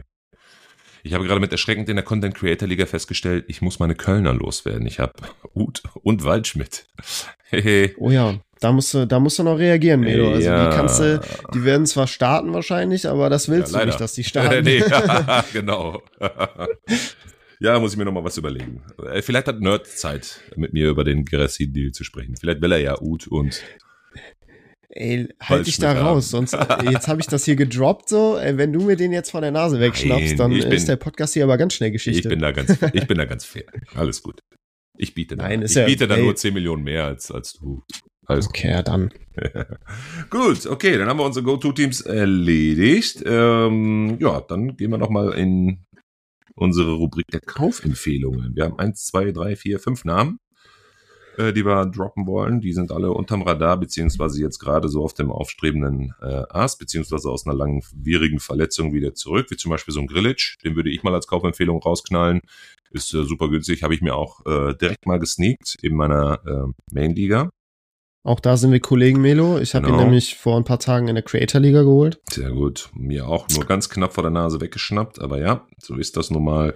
Ich habe gerade mit erschreckend in der Content Creator Liga festgestellt, ich muss meine Kölner loswerden. Ich habe Uth und Waldschmidt. Hehe. Oh ja, da musst du, da musst du noch reagieren, Melo. Also Ja. die kannst du, die werden zwar starten wahrscheinlich, aber das willst Ja, du nicht, dass die starten. nee, genau. ja, muss ich mir noch mal was überlegen. Äh, Vielleicht hat Nerd Zeit, mit mir über den Gerassi-Deal zu sprechen. Vielleicht will er ja Uth und Ey, halt dich da raus, sonst äh, jetzt habe ich das hier gedroppt so. Ey, wenn du mir den jetzt von der Nase wegschnappst, Nein, dann bin- ist der Podcast hier aber ganz schnell Geschichte. ich bin da ganz, ich bin da ganz fair. Alles gut. Ich biete da, Nein, ist ich ja- biete da nur 10 Millionen mehr als, als du. Alles okay, dann. Gut, okay, dann haben wir unsere Go-To-Teams erledigt. Ähm, ja, dann gehen wir noch mal in unsere Rubrik der Kaufempfehlungen. Wir haben eins, zwei, drei, vier, fünf Namen, äh, die wir droppen wollen. Die sind alle unterm Radar, beziehungsweise jetzt gerade so auf dem aufstrebenden äh, Ast, beziehungsweise aus einer langwierigen Verletzung wieder zurück, wie zum Beispiel so ein Grillitsch. Den würde ich mal als Kaufempfehlung rausknallen. ist äh, super günstig, habe ich mir auch äh, direkt mal gesneakt in meiner äh, Main-Liga. Auch da sind wir Kollegen, Melo. Ich habe Genau. ihn nämlich vor ein paar Tagen in der Creator-Liga geholt. Sehr gut. Mir auch nur ganz knapp vor der Nase weggeschnappt, aber ja, so ist das nun mal.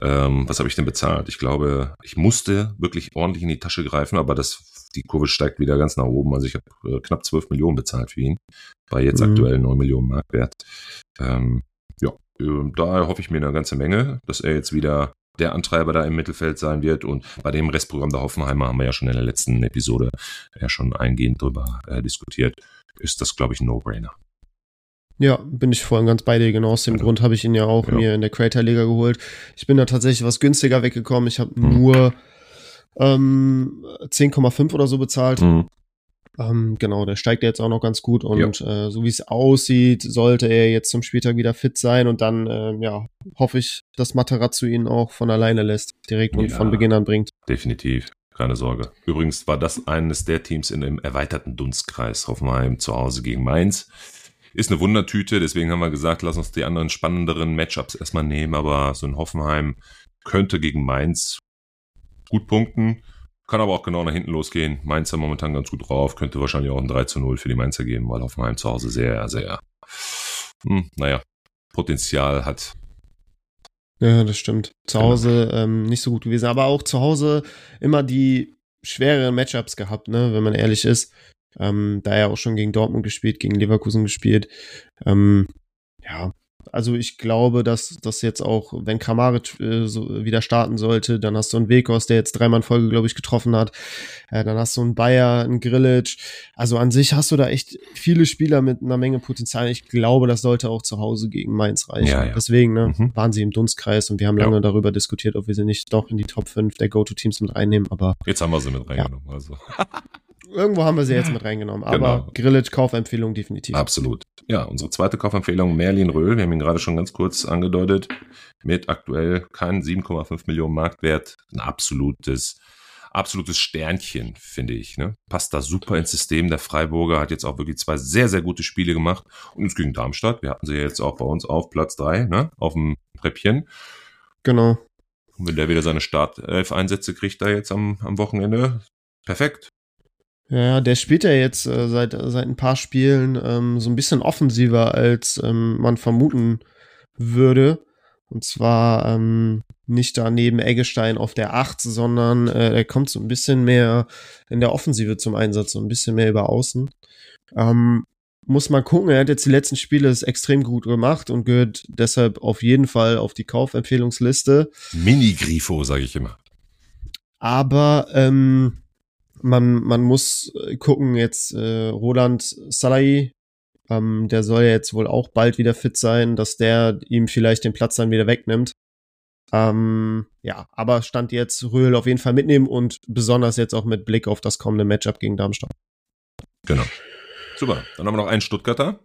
Ähm, was habe ich denn bezahlt? Ich glaube, ich musste wirklich ordentlich in die Tasche greifen, aber das, die Kurve steigt wieder ganz nach oben. Also ich habe äh, knapp 12 Millionen bezahlt für ihn. Bei jetzt Mhm. aktuell 9 Millionen Marktwert. Ähm, ja, äh, da hoffe ich mir eine ganze Menge, dass er jetzt wieder der Antreiber da im Mittelfeld sein wird. Und bei dem Restprogramm der Hoffenheimer haben wir ja schon in der letzten Episode ja schon eingehend drüber äh, diskutiert. Ist das, glaube ich, ein No-Brainer. Ja, bin ich voll und ganz bei dir. Genau aus dem Ja. Grund habe ich ihn ja auch Ja. mir in der Creator-Liga geholt. Ich bin da tatsächlich was günstiger weggekommen. Ich habe Mhm. nur ähm, 10,5 oder so bezahlt. Mhm. Ähm, genau, der steigt jetzt auch noch ganz gut und äh, so wie es aussieht, sollte er jetzt zum Spieltag wieder fit sein und dann, ähm, ja, hoffe ich, dass Materazzo ihn auch von alleine lässt, direkt und Ja. von Beginn an bringt. Definitiv. Keine Sorge. Übrigens war das eines der Teams in dem erweiterten Dunstkreis Hoffenheim zu Hause gegen Mainz. Ist eine Wundertüte, deswegen haben wir gesagt, lass uns die anderen spannenderen Matchups erstmal nehmen, aber so ein Hoffenheim könnte gegen Mainz gut punkten, kann aber auch genau nach hinten losgehen. Mainz ja momentan ganz gut drauf, könnte wahrscheinlich auch ein 3 zu 0 für die Mainzer geben, weil Hoffenheim zu Hause sehr, sehr, hm, naja, Potenzial hat. Ja, das stimmt. Zu Genau. Hause ähm, nicht so gut gewesen, aber auch zu Hause immer die schwereren Matchups gehabt, ne, wenn man ehrlich ist. Ähm, da ja auch schon gegen Dortmund gespielt, gegen Leverkusen gespielt. Ähm, ja, also ich glaube, dass das jetzt auch, wenn Kramaric äh, so wieder starten sollte, dann hast du einen Wekos, der jetzt dreimal in Folge, glaube ich, getroffen hat. Äh, dann hast du einen Bayer, einen Grillitsch. Also an sich hast du da echt viele Spieler mit einer Menge Potenzial. Ich glaube, das sollte auch zu Hause gegen Mainz reichen. Ja, ja. Deswegen ne, Mhm. waren sie im Dunstkreis und wir haben Ja. lange darüber diskutiert, ob wir sie nicht doch in die Top 5 der Go-To-Teams mit reinnehmen. Aber Jetzt haben wir sie mit reingenommen. Also. irgendwo haben wir sie jetzt mit reingenommen. Aber Genau. Grillitsch, Kaufempfehlung definitiv. Absolut. Ja, unsere zweite Kaufempfehlung, Merlin Röhl, wir haben ihn gerade schon ganz kurz angedeutet, mit aktuell keinen 7,5 Millionen Marktwert, ein absolutes, absolutes Sternchen, finde ich. Ne? Passt da super ins System. Der Freiburger hat jetzt auch wirklich zwei sehr, sehr gute Spiele gemacht. Und es gegen Darmstadt. Wir hatten sie ja jetzt auch bei uns auf Platz drei, ne? auf dem Treppchen. Genau. Und wenn der wieder seine Startelf-Einsätze kriegt da jetzt am, am Wochenende, perfekt. Ja, der spielt ja jetzt äh, seit, seit ein paar Spielen ähm, so ein bisschen offensiver, als ähm, man vermuten würde. Und zwar ähm, nicht da neben Eggestein auf der 8, sondern äh, er kommt so ein bisschen mehr in der Offensive zum Einsatz, so ein bisschen mehr über Außen. Ähm, muss man gucken, er hat jetzt die letzten Spiele es extrem gut gemacht und gehört deshalb auf jeden Fall auf die Kaufempfehlungsliste. Mini-Grifo, sage ich immer. Aber ähm, man, man muss äh, gucken, jetzt äh, Roland Salai, ähm, der soll ja jetzt wohl auch bald wieder fit sein, dass der ihm vielleicht den Platz dann wieder wegnimmt. Ähm, ja, aber stand jetzt Röhl auf jeden Fall mitnehmen und besonders jetzt auch mit Blick auf das kommende Matchup gegen Darmstadt. Genau. Super. Dann haben wir noch einen Stuttgarter.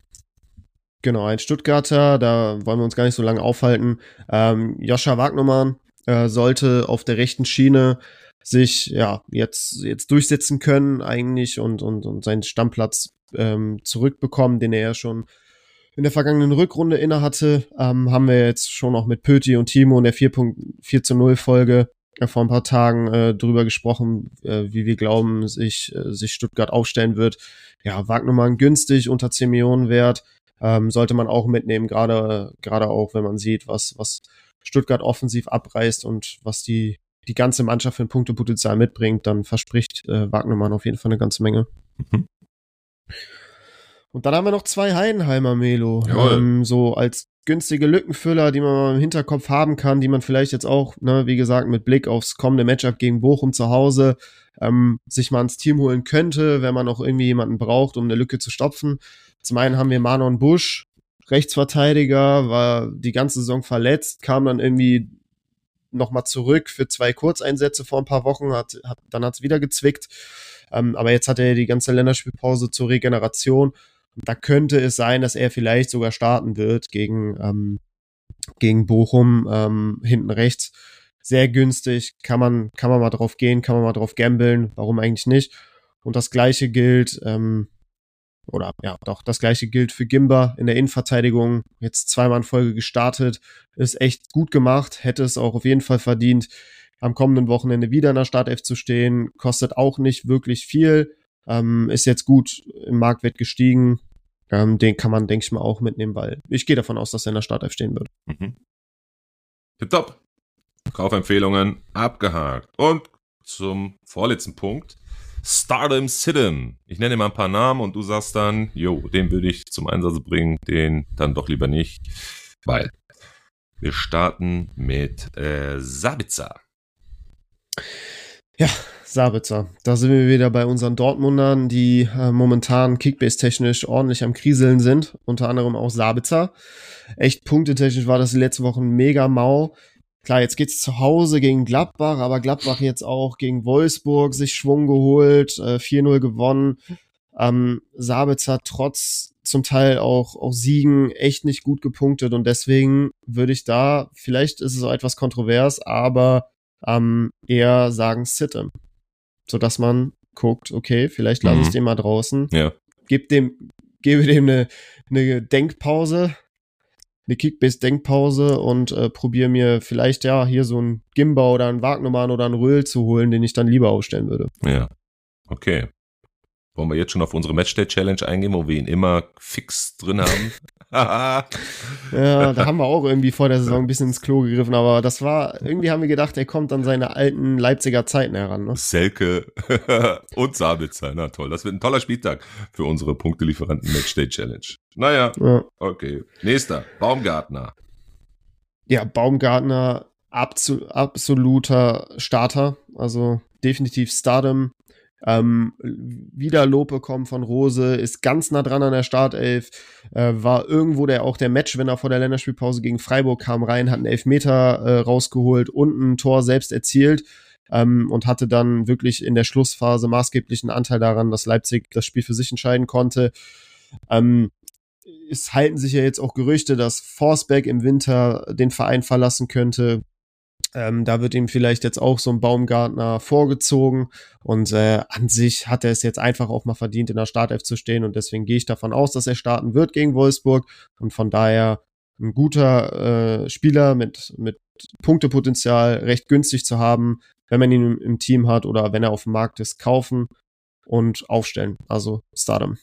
Genau, ein Stuttgarter, da wollen wir uns gar nicht so lange aufhalten. Ähm, Joscha Wagnermann äh, sollte auf der rechten Schiene sich ja jetzt jetzt durchsetzen können eigentlich und und und seinen Stammplatz ähm, zurückbekommen, den er ja schon in der vergangenen Rückrunde inne hatte. Ähm, haben wir jetzt schon auch mit Pöti und Timo in der 4.4 zu 0 Folge äh, vor ein paar Tagen äh, drüber gesprochen, äh, wie wir glauben, sich äh, sich Stuttgart aufstellen wird. Ja, Wagnermann günstig unter 10 Millionen wert ähm, sollte man auch mitnehmen, gerade gerade auch, wenn man sieht, was was Stuttgart offensiv abreißt und was die die ganze Mannschaft für ein Punktepotenzial mitbringt, dann verspricht äh, Wagnermann auf jeden Fall eine ganze Menge. Mhm. Und dann haben wir noch zwei Heidenheimer Melo, ähm, so als günstige Lückenfüller, die man mal im Hinterkopf haben kann, die man vielleicht jetzt auch, ne, wie gesagt, mit Blick aufs kommende Matchup gegen Bochum zu Hause ähm, sich mal ins Team holen könnte, wenn man auch irgendwie jemanden braucht, um eine Lücke zu stopfen. Zum einen haben wir Manon Busch, Rechtsverteidiger, war die ganze Saison verletzt, kam dann irgendwie nochmal zurück für zwei Kurzeinsätze vor ein paar Wochen, hat, hat, dann hat's wieder gezwickt. Ähm, aber jetzt hat er die ganze Länderspielpause zur Regeneration. Da könnte es sein, dass er vielleicht sogar starten wird gegen, ähm, gegen Bochum ähm, hinten rechts. Sehr günstig, kann man, kann man mal drauf gehen, kann man mal drauf gambeln, warum eigentlich nicht. Und das gleiche gilt, ähm, oder ja, doch, das gleiche gilt für Gimba in der Innenverteidigung. Jetzt zweimal in Folge gestartet, ist echt gut gemacht, hätte es auch auf jeden Fall verdient, am kommenden Wochenende wieder in der Startelf zu stehen. Kostet auch nicht wirklich viel, ähm, ist jetzt gut im Marktwert gestiegen. Ähm, den kann man, denke ich mal, auch mitnehmen, weil ich gehe davon aus, dass er in der Startelf stehen wird. Mhm. Tipptopp. Kaufempfehlungen abgehakt. Und zum vorletzten Punkt. Stardom Sidem. Ich nenne mal ein paar Namen und du sagst dann, jo, den würde ich zum Einsatz bringen, den dann doch lieber nicht, weil wir starten mit äh, Sabitzer. Ja, Sabitzer. Da sind wir wieder bei unseren Dortmundern, die äh, momentan Kickbase-technisch ordentlich am Kriseln sind. Unter anderem auch Sabitzer. Echt punktetechnisch war das die letzte Woche mega mau. Klar, jetzt geht's zu Hause gegen Gladbach, aber Gladbach jetzt auch gegen Wolfsburg sich Schwung geholt, äh, 4-0 gewonnen. Ähm, Sabitzer trotz zum Teil auch, auch Siegen echt nicht gut gepunktet und deswegen würde ich da, vielleicht ist es auch etwas kontrovers, aber ähm, eher sagen Sitten. Sodass man guckt, okay, vielleicht lasse ich mhm. den mal draußen. Ja. Gib dem, gebe dem eine, eine Denkpause, eine Kickbase-Denkpause und äh, probiere mir vielleicht ja hier so ein Gimba oder ein Wagnermann oder ein Röhl zu holen, den ich dann lieber aufstellen würde. Ja. Okay. Wollen wir jetzt schon auf unsere Matchday-Challenge eingehen, wo wir ihn immer fix drin haben? ja, da haben wir auch irgendwie vor der Saison ein bisschen ins Klo gegriffen, aber das war, irgendwie haben wir gedacht, er kommt an seine alten Leipziger Zeiten heran. Ne? Selke und Sabitzer, na toll. Das wird ein toller Spieltag für unsere Punktelieferanten Matchday Challenge. Naja, ja. okay. Nächster, Baumgartner. Ja, Baumgartner, absoluter Starter, also definitiv Stardom. Ähm, wieder Lob bekommen von Rose, ist ganz nah dran an der Startelf, äh, war irgendwo der auch der Matchwinner vor der Länderspielpause gegen Freiburg, kam rein, hat einen Elfmeter äh, rausgeholt und ein Tor selbst erzielt. Ähm, und hatte dann wirklich in der Schlussphase maßgeblichen Anteil daran, dass Leipzig das Spiel für sich entscheiden konnte. Ähm, es halten sich ja jetzt auch Gerüchte, dass Forsberg im Winter den Verein verlassen könnte. Ähm, da wird ihm vielleicht jetzt auch so ein Baumgartner vorgezogen und äh, an sich hat er es jetzt einfach auch mal verdient, in der Startelf zu stehen und deswegen gehe ich davon aus, dass er starten wird gegen Wolfsburg und von daher ein guter äh, Spieler mit, mit Punktepotenzial, recht günstig zu haben, wenn man ihn im, im Team hat oder wenn er auf dem Markt ist, kaufen und aufstellen. Also Stardom.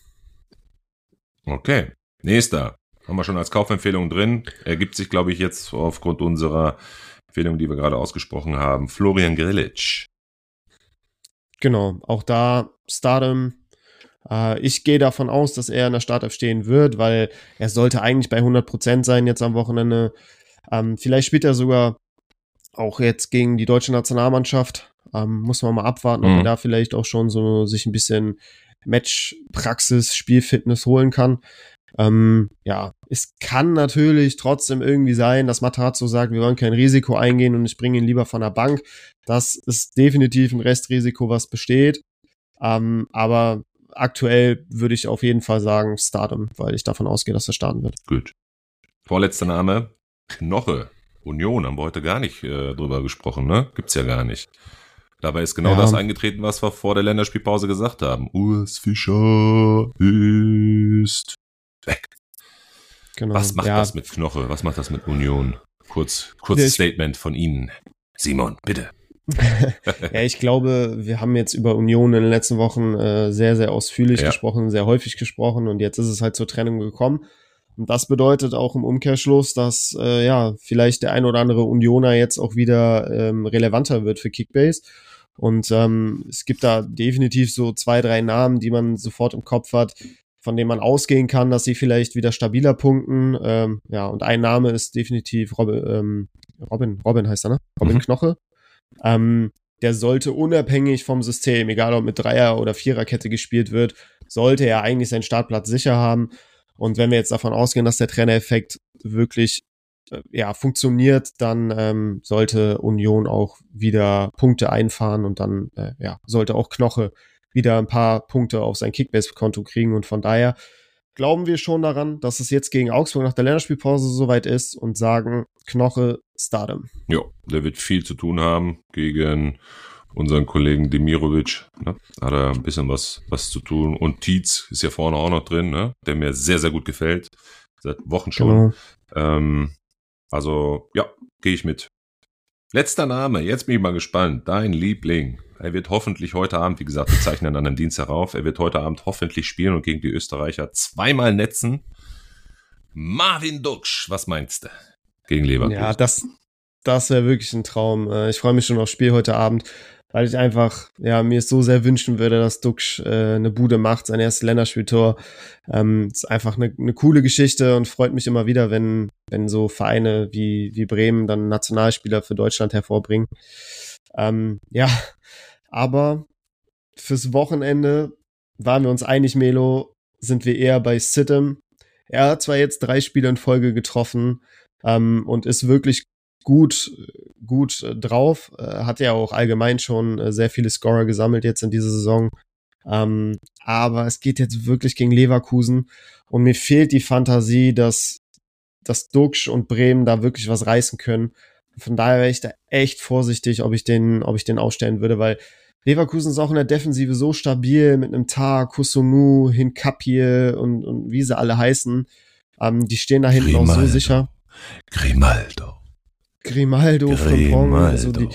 Okay. Nächster. Haben wir schon als Kaufempfehlung drin. Ergibt sich, glaube ich, jetzt aufgrund unserer Empfehlung, die wir gerade ausgesprochen haben. Florian Grilic. Genau, auch da Stardom. Äh, ich gehe davon aus, dass er in der Startelf stehen wird, weil er sollte eigentlich bei 100% sein jetzt am Wochenende. Ähm, vielleicht spielt er sogar auch jetzt gegen die deutsche Nationalmannschaft. Ähm, muss man mal abwarten, mhm. ob er da vielleicht auch schon so sich ein bisschen Matchpraxis, Spielfitness holen kann. Ähm, ja, es kann natürlich trotzdem irgendwie sein, dass Matarazzo sagt, wir wollen kein Risiko eingehen und ich bringe ihn lieber von der Bank. Das ist definitiv ein Restrisiko, was besteht. Ähm, aber aktuell würde ich auf jeden Fall sagen Stardom, weil ich davon ausgehe, dass er starten wird. Gut. Vorletzter Name, Knoche. Union haben wir heute gar nicht äh, drüber gesprochen, ne? Gibt's ja gar nicht. Dabei ist genau ja. das eingetreten, was wir vor der Länderspielpause gesagt haben. Urs Fischer ist weg. Genau. Was macht ja. das mit Knoche? Was macht das mit Union? Kurz, kurzes Statement von Ihnen. Simon, bitte. ja, ich glaube, wir haben jetzt über Union in den letzten Wochen äh, sehr, sehr ausführlich ja. gesprochen, sehr häufig gesprochen und jetzt ist es halt zur Trennung gekommen. Und das bedeutet auch im Umkehrschluss, dass äh, ja vielleicht der ein oder andere Unioner jetzt auch wieder ähm, relevanter wird für Kickbase. Und ähm, es gibt da definitiv so zwei, drei Namen, die man sofort im Kopf hat, von denen man ausgehen kann, dass sie vielleicht wieder stabiler punkten. Ähm, ja, und ein Name ist definitiv Robin, ähm, Robin, Robin heißt er, ne? Robin mhm. Knoche. Ähm, der sollte unabhängig vom System, egal ob mit Dreier- oder Viererkette gespielt wird, sollte er eigentlich seinen Startplatz sicher haben. Und wenn wir jetzt davon ausgehen, dass der Trainereffekt wirklich äh, ja, funktioniert, dann ähm, sollte Union auch wieder Punkte einfahren und dann äh, ja, sollte auch Knoche wieder ein paar Punkte auf sein Kickbase-Konto kriegen. Und von daher glauben wir schon daran, dass es jetzt gegen Augsburg nach der Länderspielpause soweit ist und sagen, Knoche, Stardom. Ja, der wird viel zu tun haben gegen unseren Kollegen Demirovic. Ne? Hat er ein bisschen was, was zu tun. Und Tietz ist ja vorne auch noch drin, ne? der mir sehr, sehr gut gefällt. Seit Wochen schon. Genau. Ähm, also, ja, gehe ich mit. Letzter Name, jetzt bin ich mal gespannt. Dein Liebling. Er wird hoffentlich heute Abend, wie gesagt, wir zeichnen an einem Dienstag auf, er wird heute Abend hoffentlich spielen und gegen die Österreicher zweimal netzen. Marvin Duksch, was meinst du? Gegen Leverkusen. Ja, das, das wäre wirklich ein Traum. Äh, ich freue mich schon aufs Spiel heute Abend, weil ich einfach, ja, mir es so sehr wünschen würde, dass Duksch äh, eine Bude macht, sein erstes Länderspieltor. Ähm, ist einfach eine, eine coole Geschichte und freut mich immer wieder, wenn, wenn so Vereine wie, wie Bremen dann Nationalspieler für Deutschland hervorbringen. Ähm, ja, aber fürs Wochenende waren wir uns einig, Melo, sind wir eher bei Sitem. Er hat zwar jetzt drei Spiele in Folge getroffen ähm, und ist wirklich gut, gut äh, drauf. Äh, hat ja auch allgemein schon äh, sehr viele Scorer gesammelt jetzt in dieser Saison. Ähm, aber es geht jetzt wirklich gegen Leverkusen und mir fehlt die Fantasie, dass, dass Duxch und Bremen da wirklich was reißen können. Von daher wäre ich da echt vorsichtig, ob ich den, ob ich den aufstellen würde, weil Leverkusen ist auch in der Defensive so stabil mit einem Tar, Kusunu, Hinkapie und, und wie sie alle heißen. Ähm, die stehen da hinten Grimaldo. auch so sicher. Grimaldo. Grimaldo, Frimpong, also die,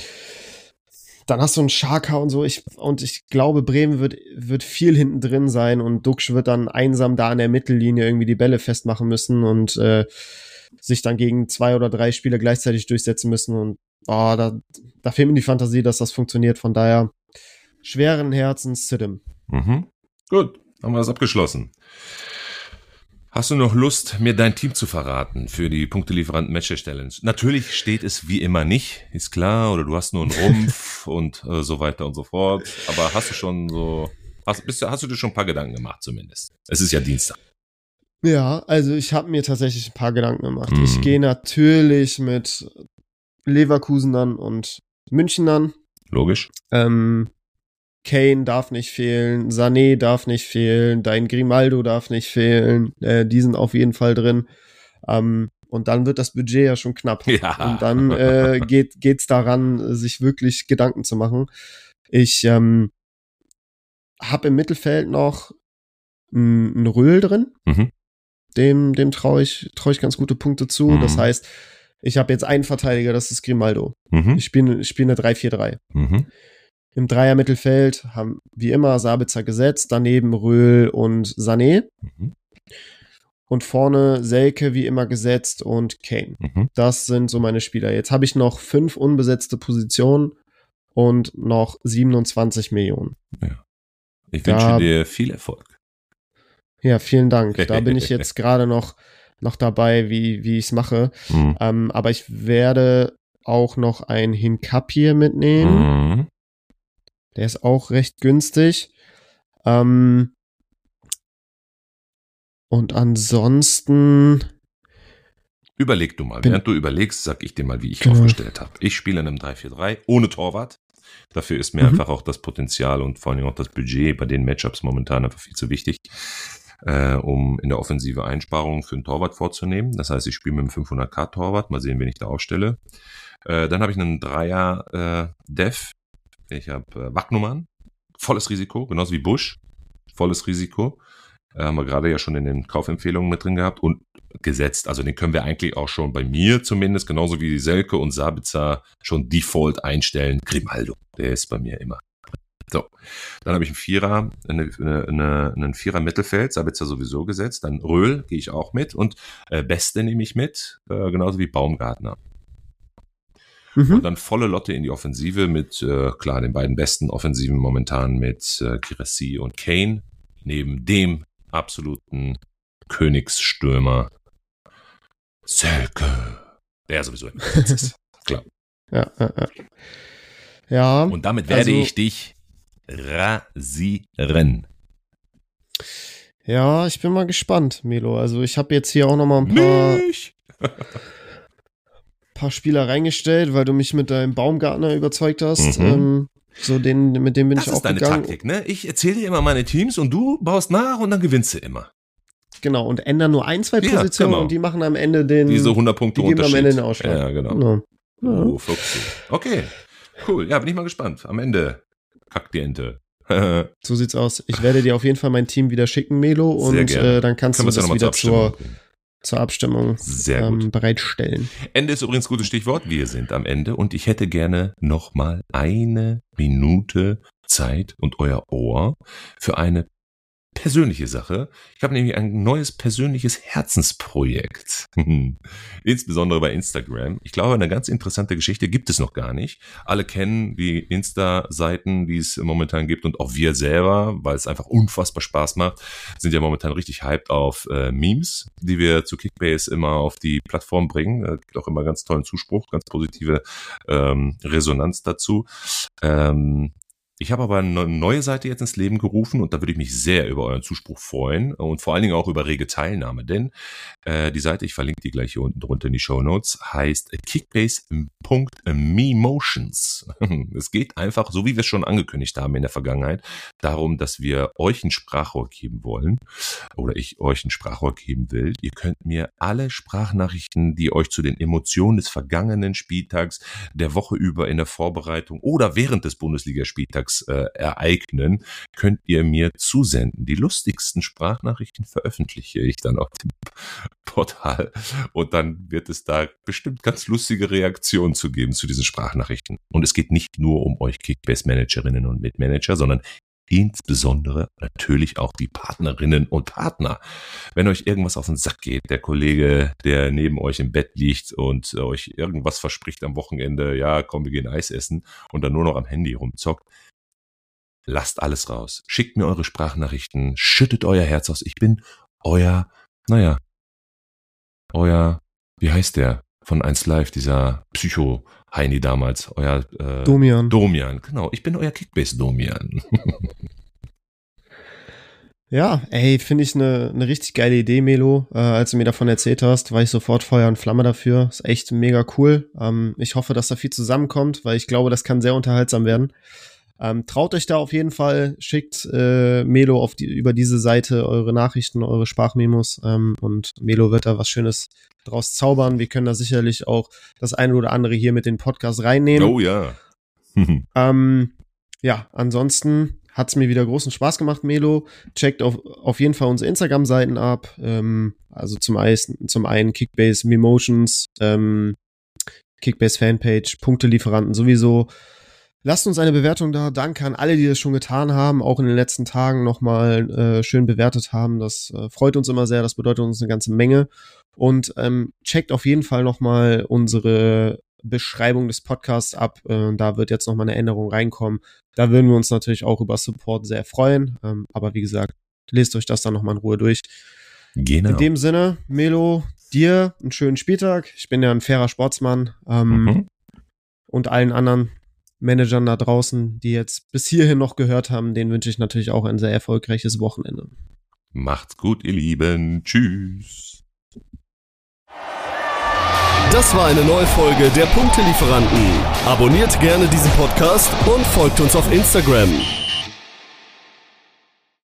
dann hast du einen Schaka und so. Ich, und ich glaube, Bremen wird, wird viel hinten drin sein und Duxch wird dann einsam da an der Mittellinie irgendwie die Bälle festmachen müssen und äh, sich dann gegen zwei oder drei Spieler gleichzeitig durchsetzen müssen. Und oh, da, da fehlt mir die Fantasie, dass das funktioniert. Von daher schweren Herzens Siddim. Mhm. Gut, haben wir das abgeschlossen. Hast du noch Lust, mir dein Team zu verraten für die Punktelieferanten Matcherstellen? Natürlich steht es wie immer nicht, ist klar, oder du hast nur einen Rumpf und äh, so weiter und so fort. Aber hast du schon so, hast, bist, hast du dir schon ein paar Gedanken gemacht zumindest? Es ist ja Dienstag. Ja, also ich habe mir tatsächlich ein paar Gedanken gemacht. Mhm. Ich gehe natürlich mit Leverkusenern und Münchnern. Logisch. Ähm, Kane darf nicht fehlen, Sané darf nicht fehlen, dein Grimaldo darf nicht fehlen, äh, die sind auf jeden Fall drin. Ähm, und dann wird das Budget ja schon knapp. Ja. Und dann äh, geht geht's daran, sich wirklich Gedanken zu machen. Ich ähm, habe im Mittelfeld noch ein Röhl drin. Mhm. Dem, dem traue ich, trau ich ganz gute Punkte zu. Mhm. Das heißt, ich habe jetzt einen Verteidiger, das ist Grimaldo. Mhm. Ich spiele spiel eine 3-4-3. Im Dreier-Mittelfeld haben wie immer Sabitzer gesetzt, daneben Röhl und Sané. Mhm. Und vorne Selke wie immer gesetzt und Kane. Mhm. Das sind so meine Spieler. Jetzt habe ich noch fünf unbesetzte Positionen und noch 27 Millionen. Ja. Ich da, wünsche dir viel Erfolg. Ja, vielen Dank. Da bin ich jetzt gerade noch, noch dabei, wie, wie ich es mache. Mhm. Ähm, aber ich werde auch noch ein Hinkapie mitnehmen. Mhm. Der ist auch recht günstig. Ähm, und ansonsten. Überleg du mal. Während du überlegst, sag ich dir mal, wie ich genau. aufgestellt habe. Ich spiele in einem 3-4-3 ohne Torwart. Dafür ist mir mhm. einfach auch das Potenzial und vor allem auch das Budget bei den Matchups momentan einfach viel zu wichtig, äh, um in der Offensive Einsparungen für einen Torwart vorzunehmen. Das heißt, ich spiele mit einem 500k Torwart. Mal sehen, wen ich da aufstelle. Äh, dann habe ich einen Dreier äh, Dev ich habe äh, Wagnumann, volles Risiko, genauso wie Bush, volles Risiko. Äh, haben wir gerade ja schon in den Kaufempfehlungen mit drin gehabt und gesetzt. Also den können wir eigentlich auch schon bei mir zumindest, genauso wie Selke und Sabitzer, schon Default einstellen. Grimaldo, der ist bei mir immer. So, dann habe ich einen Vierer, eine, eine, einen Vierer Mittelfeld, Sabitzer sowieso gesetzt. Dann Röhl gehe ich auch mit und äh, Beste nehme ich mit, äh, genauso wie Baumgartner. Mhm. Und dann volle Lotte in die Offensive mit, äh, klar, den beiden besten Offensiven momentan mit äh, Kirassi und Kane, neben dem absoluten Königsstürmer Selke, der sowieso im ist. Klar. Ja, ja, ja. ja und damit werde also, ich dich rasieren. Ja, ich bin mal gespannt, Melo. Also ich habe jetzt hier auch noch mal ein paar. Mich paar Spieler reingestellt, weil du mich mit deinem Baumgartner überzeugt hast. Mhm. Ähm, so den, mit dem bin das ich auch gegangen. Das ist deine Taktik, ne? Ich erzähle dir immer meine Teams und du baust nach und dann gewinnst du immer. Genau, und ändern nur ein, zwei Positionen ja, genau. und die machen am Ende den. Diese 100 Punkte die geben am Ende den Ausschlag. Ja, genau. genau. Ja. Oh, Fuchsi. Okay. Cool, ja, bin ich mal gespannt. Am Ende kackt die Ente. so sieht's aus. Ich werde dir auf jeden Fall mein Team wieder schicken, Melo, und äh, dann kannst Können du das wieder zur, zur Abstimmung ähm, bereitstellen. Ende ist übrigens ein gutes Stichwort. Wir sind am Ende und ich hätte gerne noch mal eine Minute Zeit und euer Ohr für eine persönliche Sache. Ich habe nämlich ein neues persönliches Herzensprojekt. Insbesondere bei Instagram. Ich glaube, eine ganz interessante Geschichte gibt es noch gar nicht. Alle kennen die Insta-Seiten, die es momentan gibt und auch wir selber, weil es einfach unfassbar Spaß macht, sind ja momentan richtig hyped auf äh, Memes, die wir zu Kickbase immer auf die Plattform bringen. Da gibt auch immer ganz tollen Zuspruch, ganz positive ähm, Resonanz dazu. Ähm, ich habe aber eine neue Seite jetzt ins Leben gerufen und da würde ich mich sehr über euren Zuspruch freuen und vor allen Dingen auch über rege Teilnahme, denn äh, die Seite, ich verlinke die gleich hier unten drunter in die Show Notes, heißt kickbase.memotions. es geht einfach, so wie wir es schon angekündigt haben in der Vergangenheit, darum, dass wir euch ein Sprachrohr geben wollen oder ich euch ein Sprachrohr geben will. Ihr könnt mir alle Sprachnachrichten, die euch zu den Emotionen des vergangenen Spieltags, der Woche über in der Vorbereitung oder während des Bundesligaspieltags Alltags äh, könnt ihr mir zusenden. Die lustigsten Sprachnachrichten veröffentliche ich dann auf dem Portal und dann wird es da bestimmt ganz lustige Reaktionen zu geben zu diesen Sprachnachrichten. Und es geht nicht nur um euch Kickbase-Managerinnen und Mitmanager, sondern insbesondere natürlich auch die Partnerinnen und Partner. Wenn euch irgendwas auf den Sack geht, der Kollege, der neben euch im Bett liegt und euch irgendwas verspricht am Wochenende, ja, komm, wir gehen Eis essen und dann nur noch am Handy rumzockt, lasst alles raus. Schickt mir eure Sprachnachrichten, schüttet euer Herz aus. Ich bin euer, naja, euer, wie heißt der? Von 1 Live, dieser Psycho-Heini damals, euer äh, Domian. Domian, genau. Ich bin euer Kickbase-Domian. ja, ey, finde ich eine ne richtig geile Idee, Melo. Äh, als du mir davon erzählt hast, war ich sofort Feuer und Flamme dafür. Ist echt mega cool. Ähm, ich hoffe, dass da viel zusammenkommt, weil ich glaube, das kann sehr unterhaltsam werden. Ähm, traut euch da auf jeden Fall, schickt äh, Melo auf die, über diese Seite eure Nachrichten, eure Sprachmemos ähm, und Melo wird da was Schönes draus zaubern. Wir können da sicherlich auch das eine oder andere hier mit den Podcast reinnehmen. Oh ja. ähm, ja, ansonsten hat's mir wieder großen Spaß gemacht, Melo. Checkt auf, auf jeden Fall unsere Instagram-Seiten ab. Ähm, also zum, einen, zum einen Kickbase Memotions, ähm, Kickbase Fanpage, Punktelieferanten sowieso. Lasst uns eine Bewertung da. Danke an alle, die das schon getan haben, auch in den letzten Tagen nochmal äh, schön bewertet haben. Das äh, freut uns immer sehr, das bedeutet uns eine ganze Menge. Und ähm, checkt auf jeden Fall nochmal unsere Beschreibung des Podcasts ab. Äh, da wird jetzt nochmal eine Änderung reinkommen. Da würden wir uns natürlich auch über Support sehr freuen. Ähm, aber wie gesagt, lest euch das dann nochmal in Ruhe durch. Genau. In dem Sinne, Melo, dir einen schönen Spieltag. Ich bin ja ein fairer Sportsmann. Ähm, mhm. Und allen anderen Managern da draußen, die jetzt bis hierhin noch gehört haben, denen wünsche ich natürlich auch ein sehr erfolgreiches Wochenende. Macht's gut, ihr Lieben. Tschüss. Das war eine neue Folge der Punktelieferanten. Abonniert gerne diesen Podcast und folgt uns auf Instagram.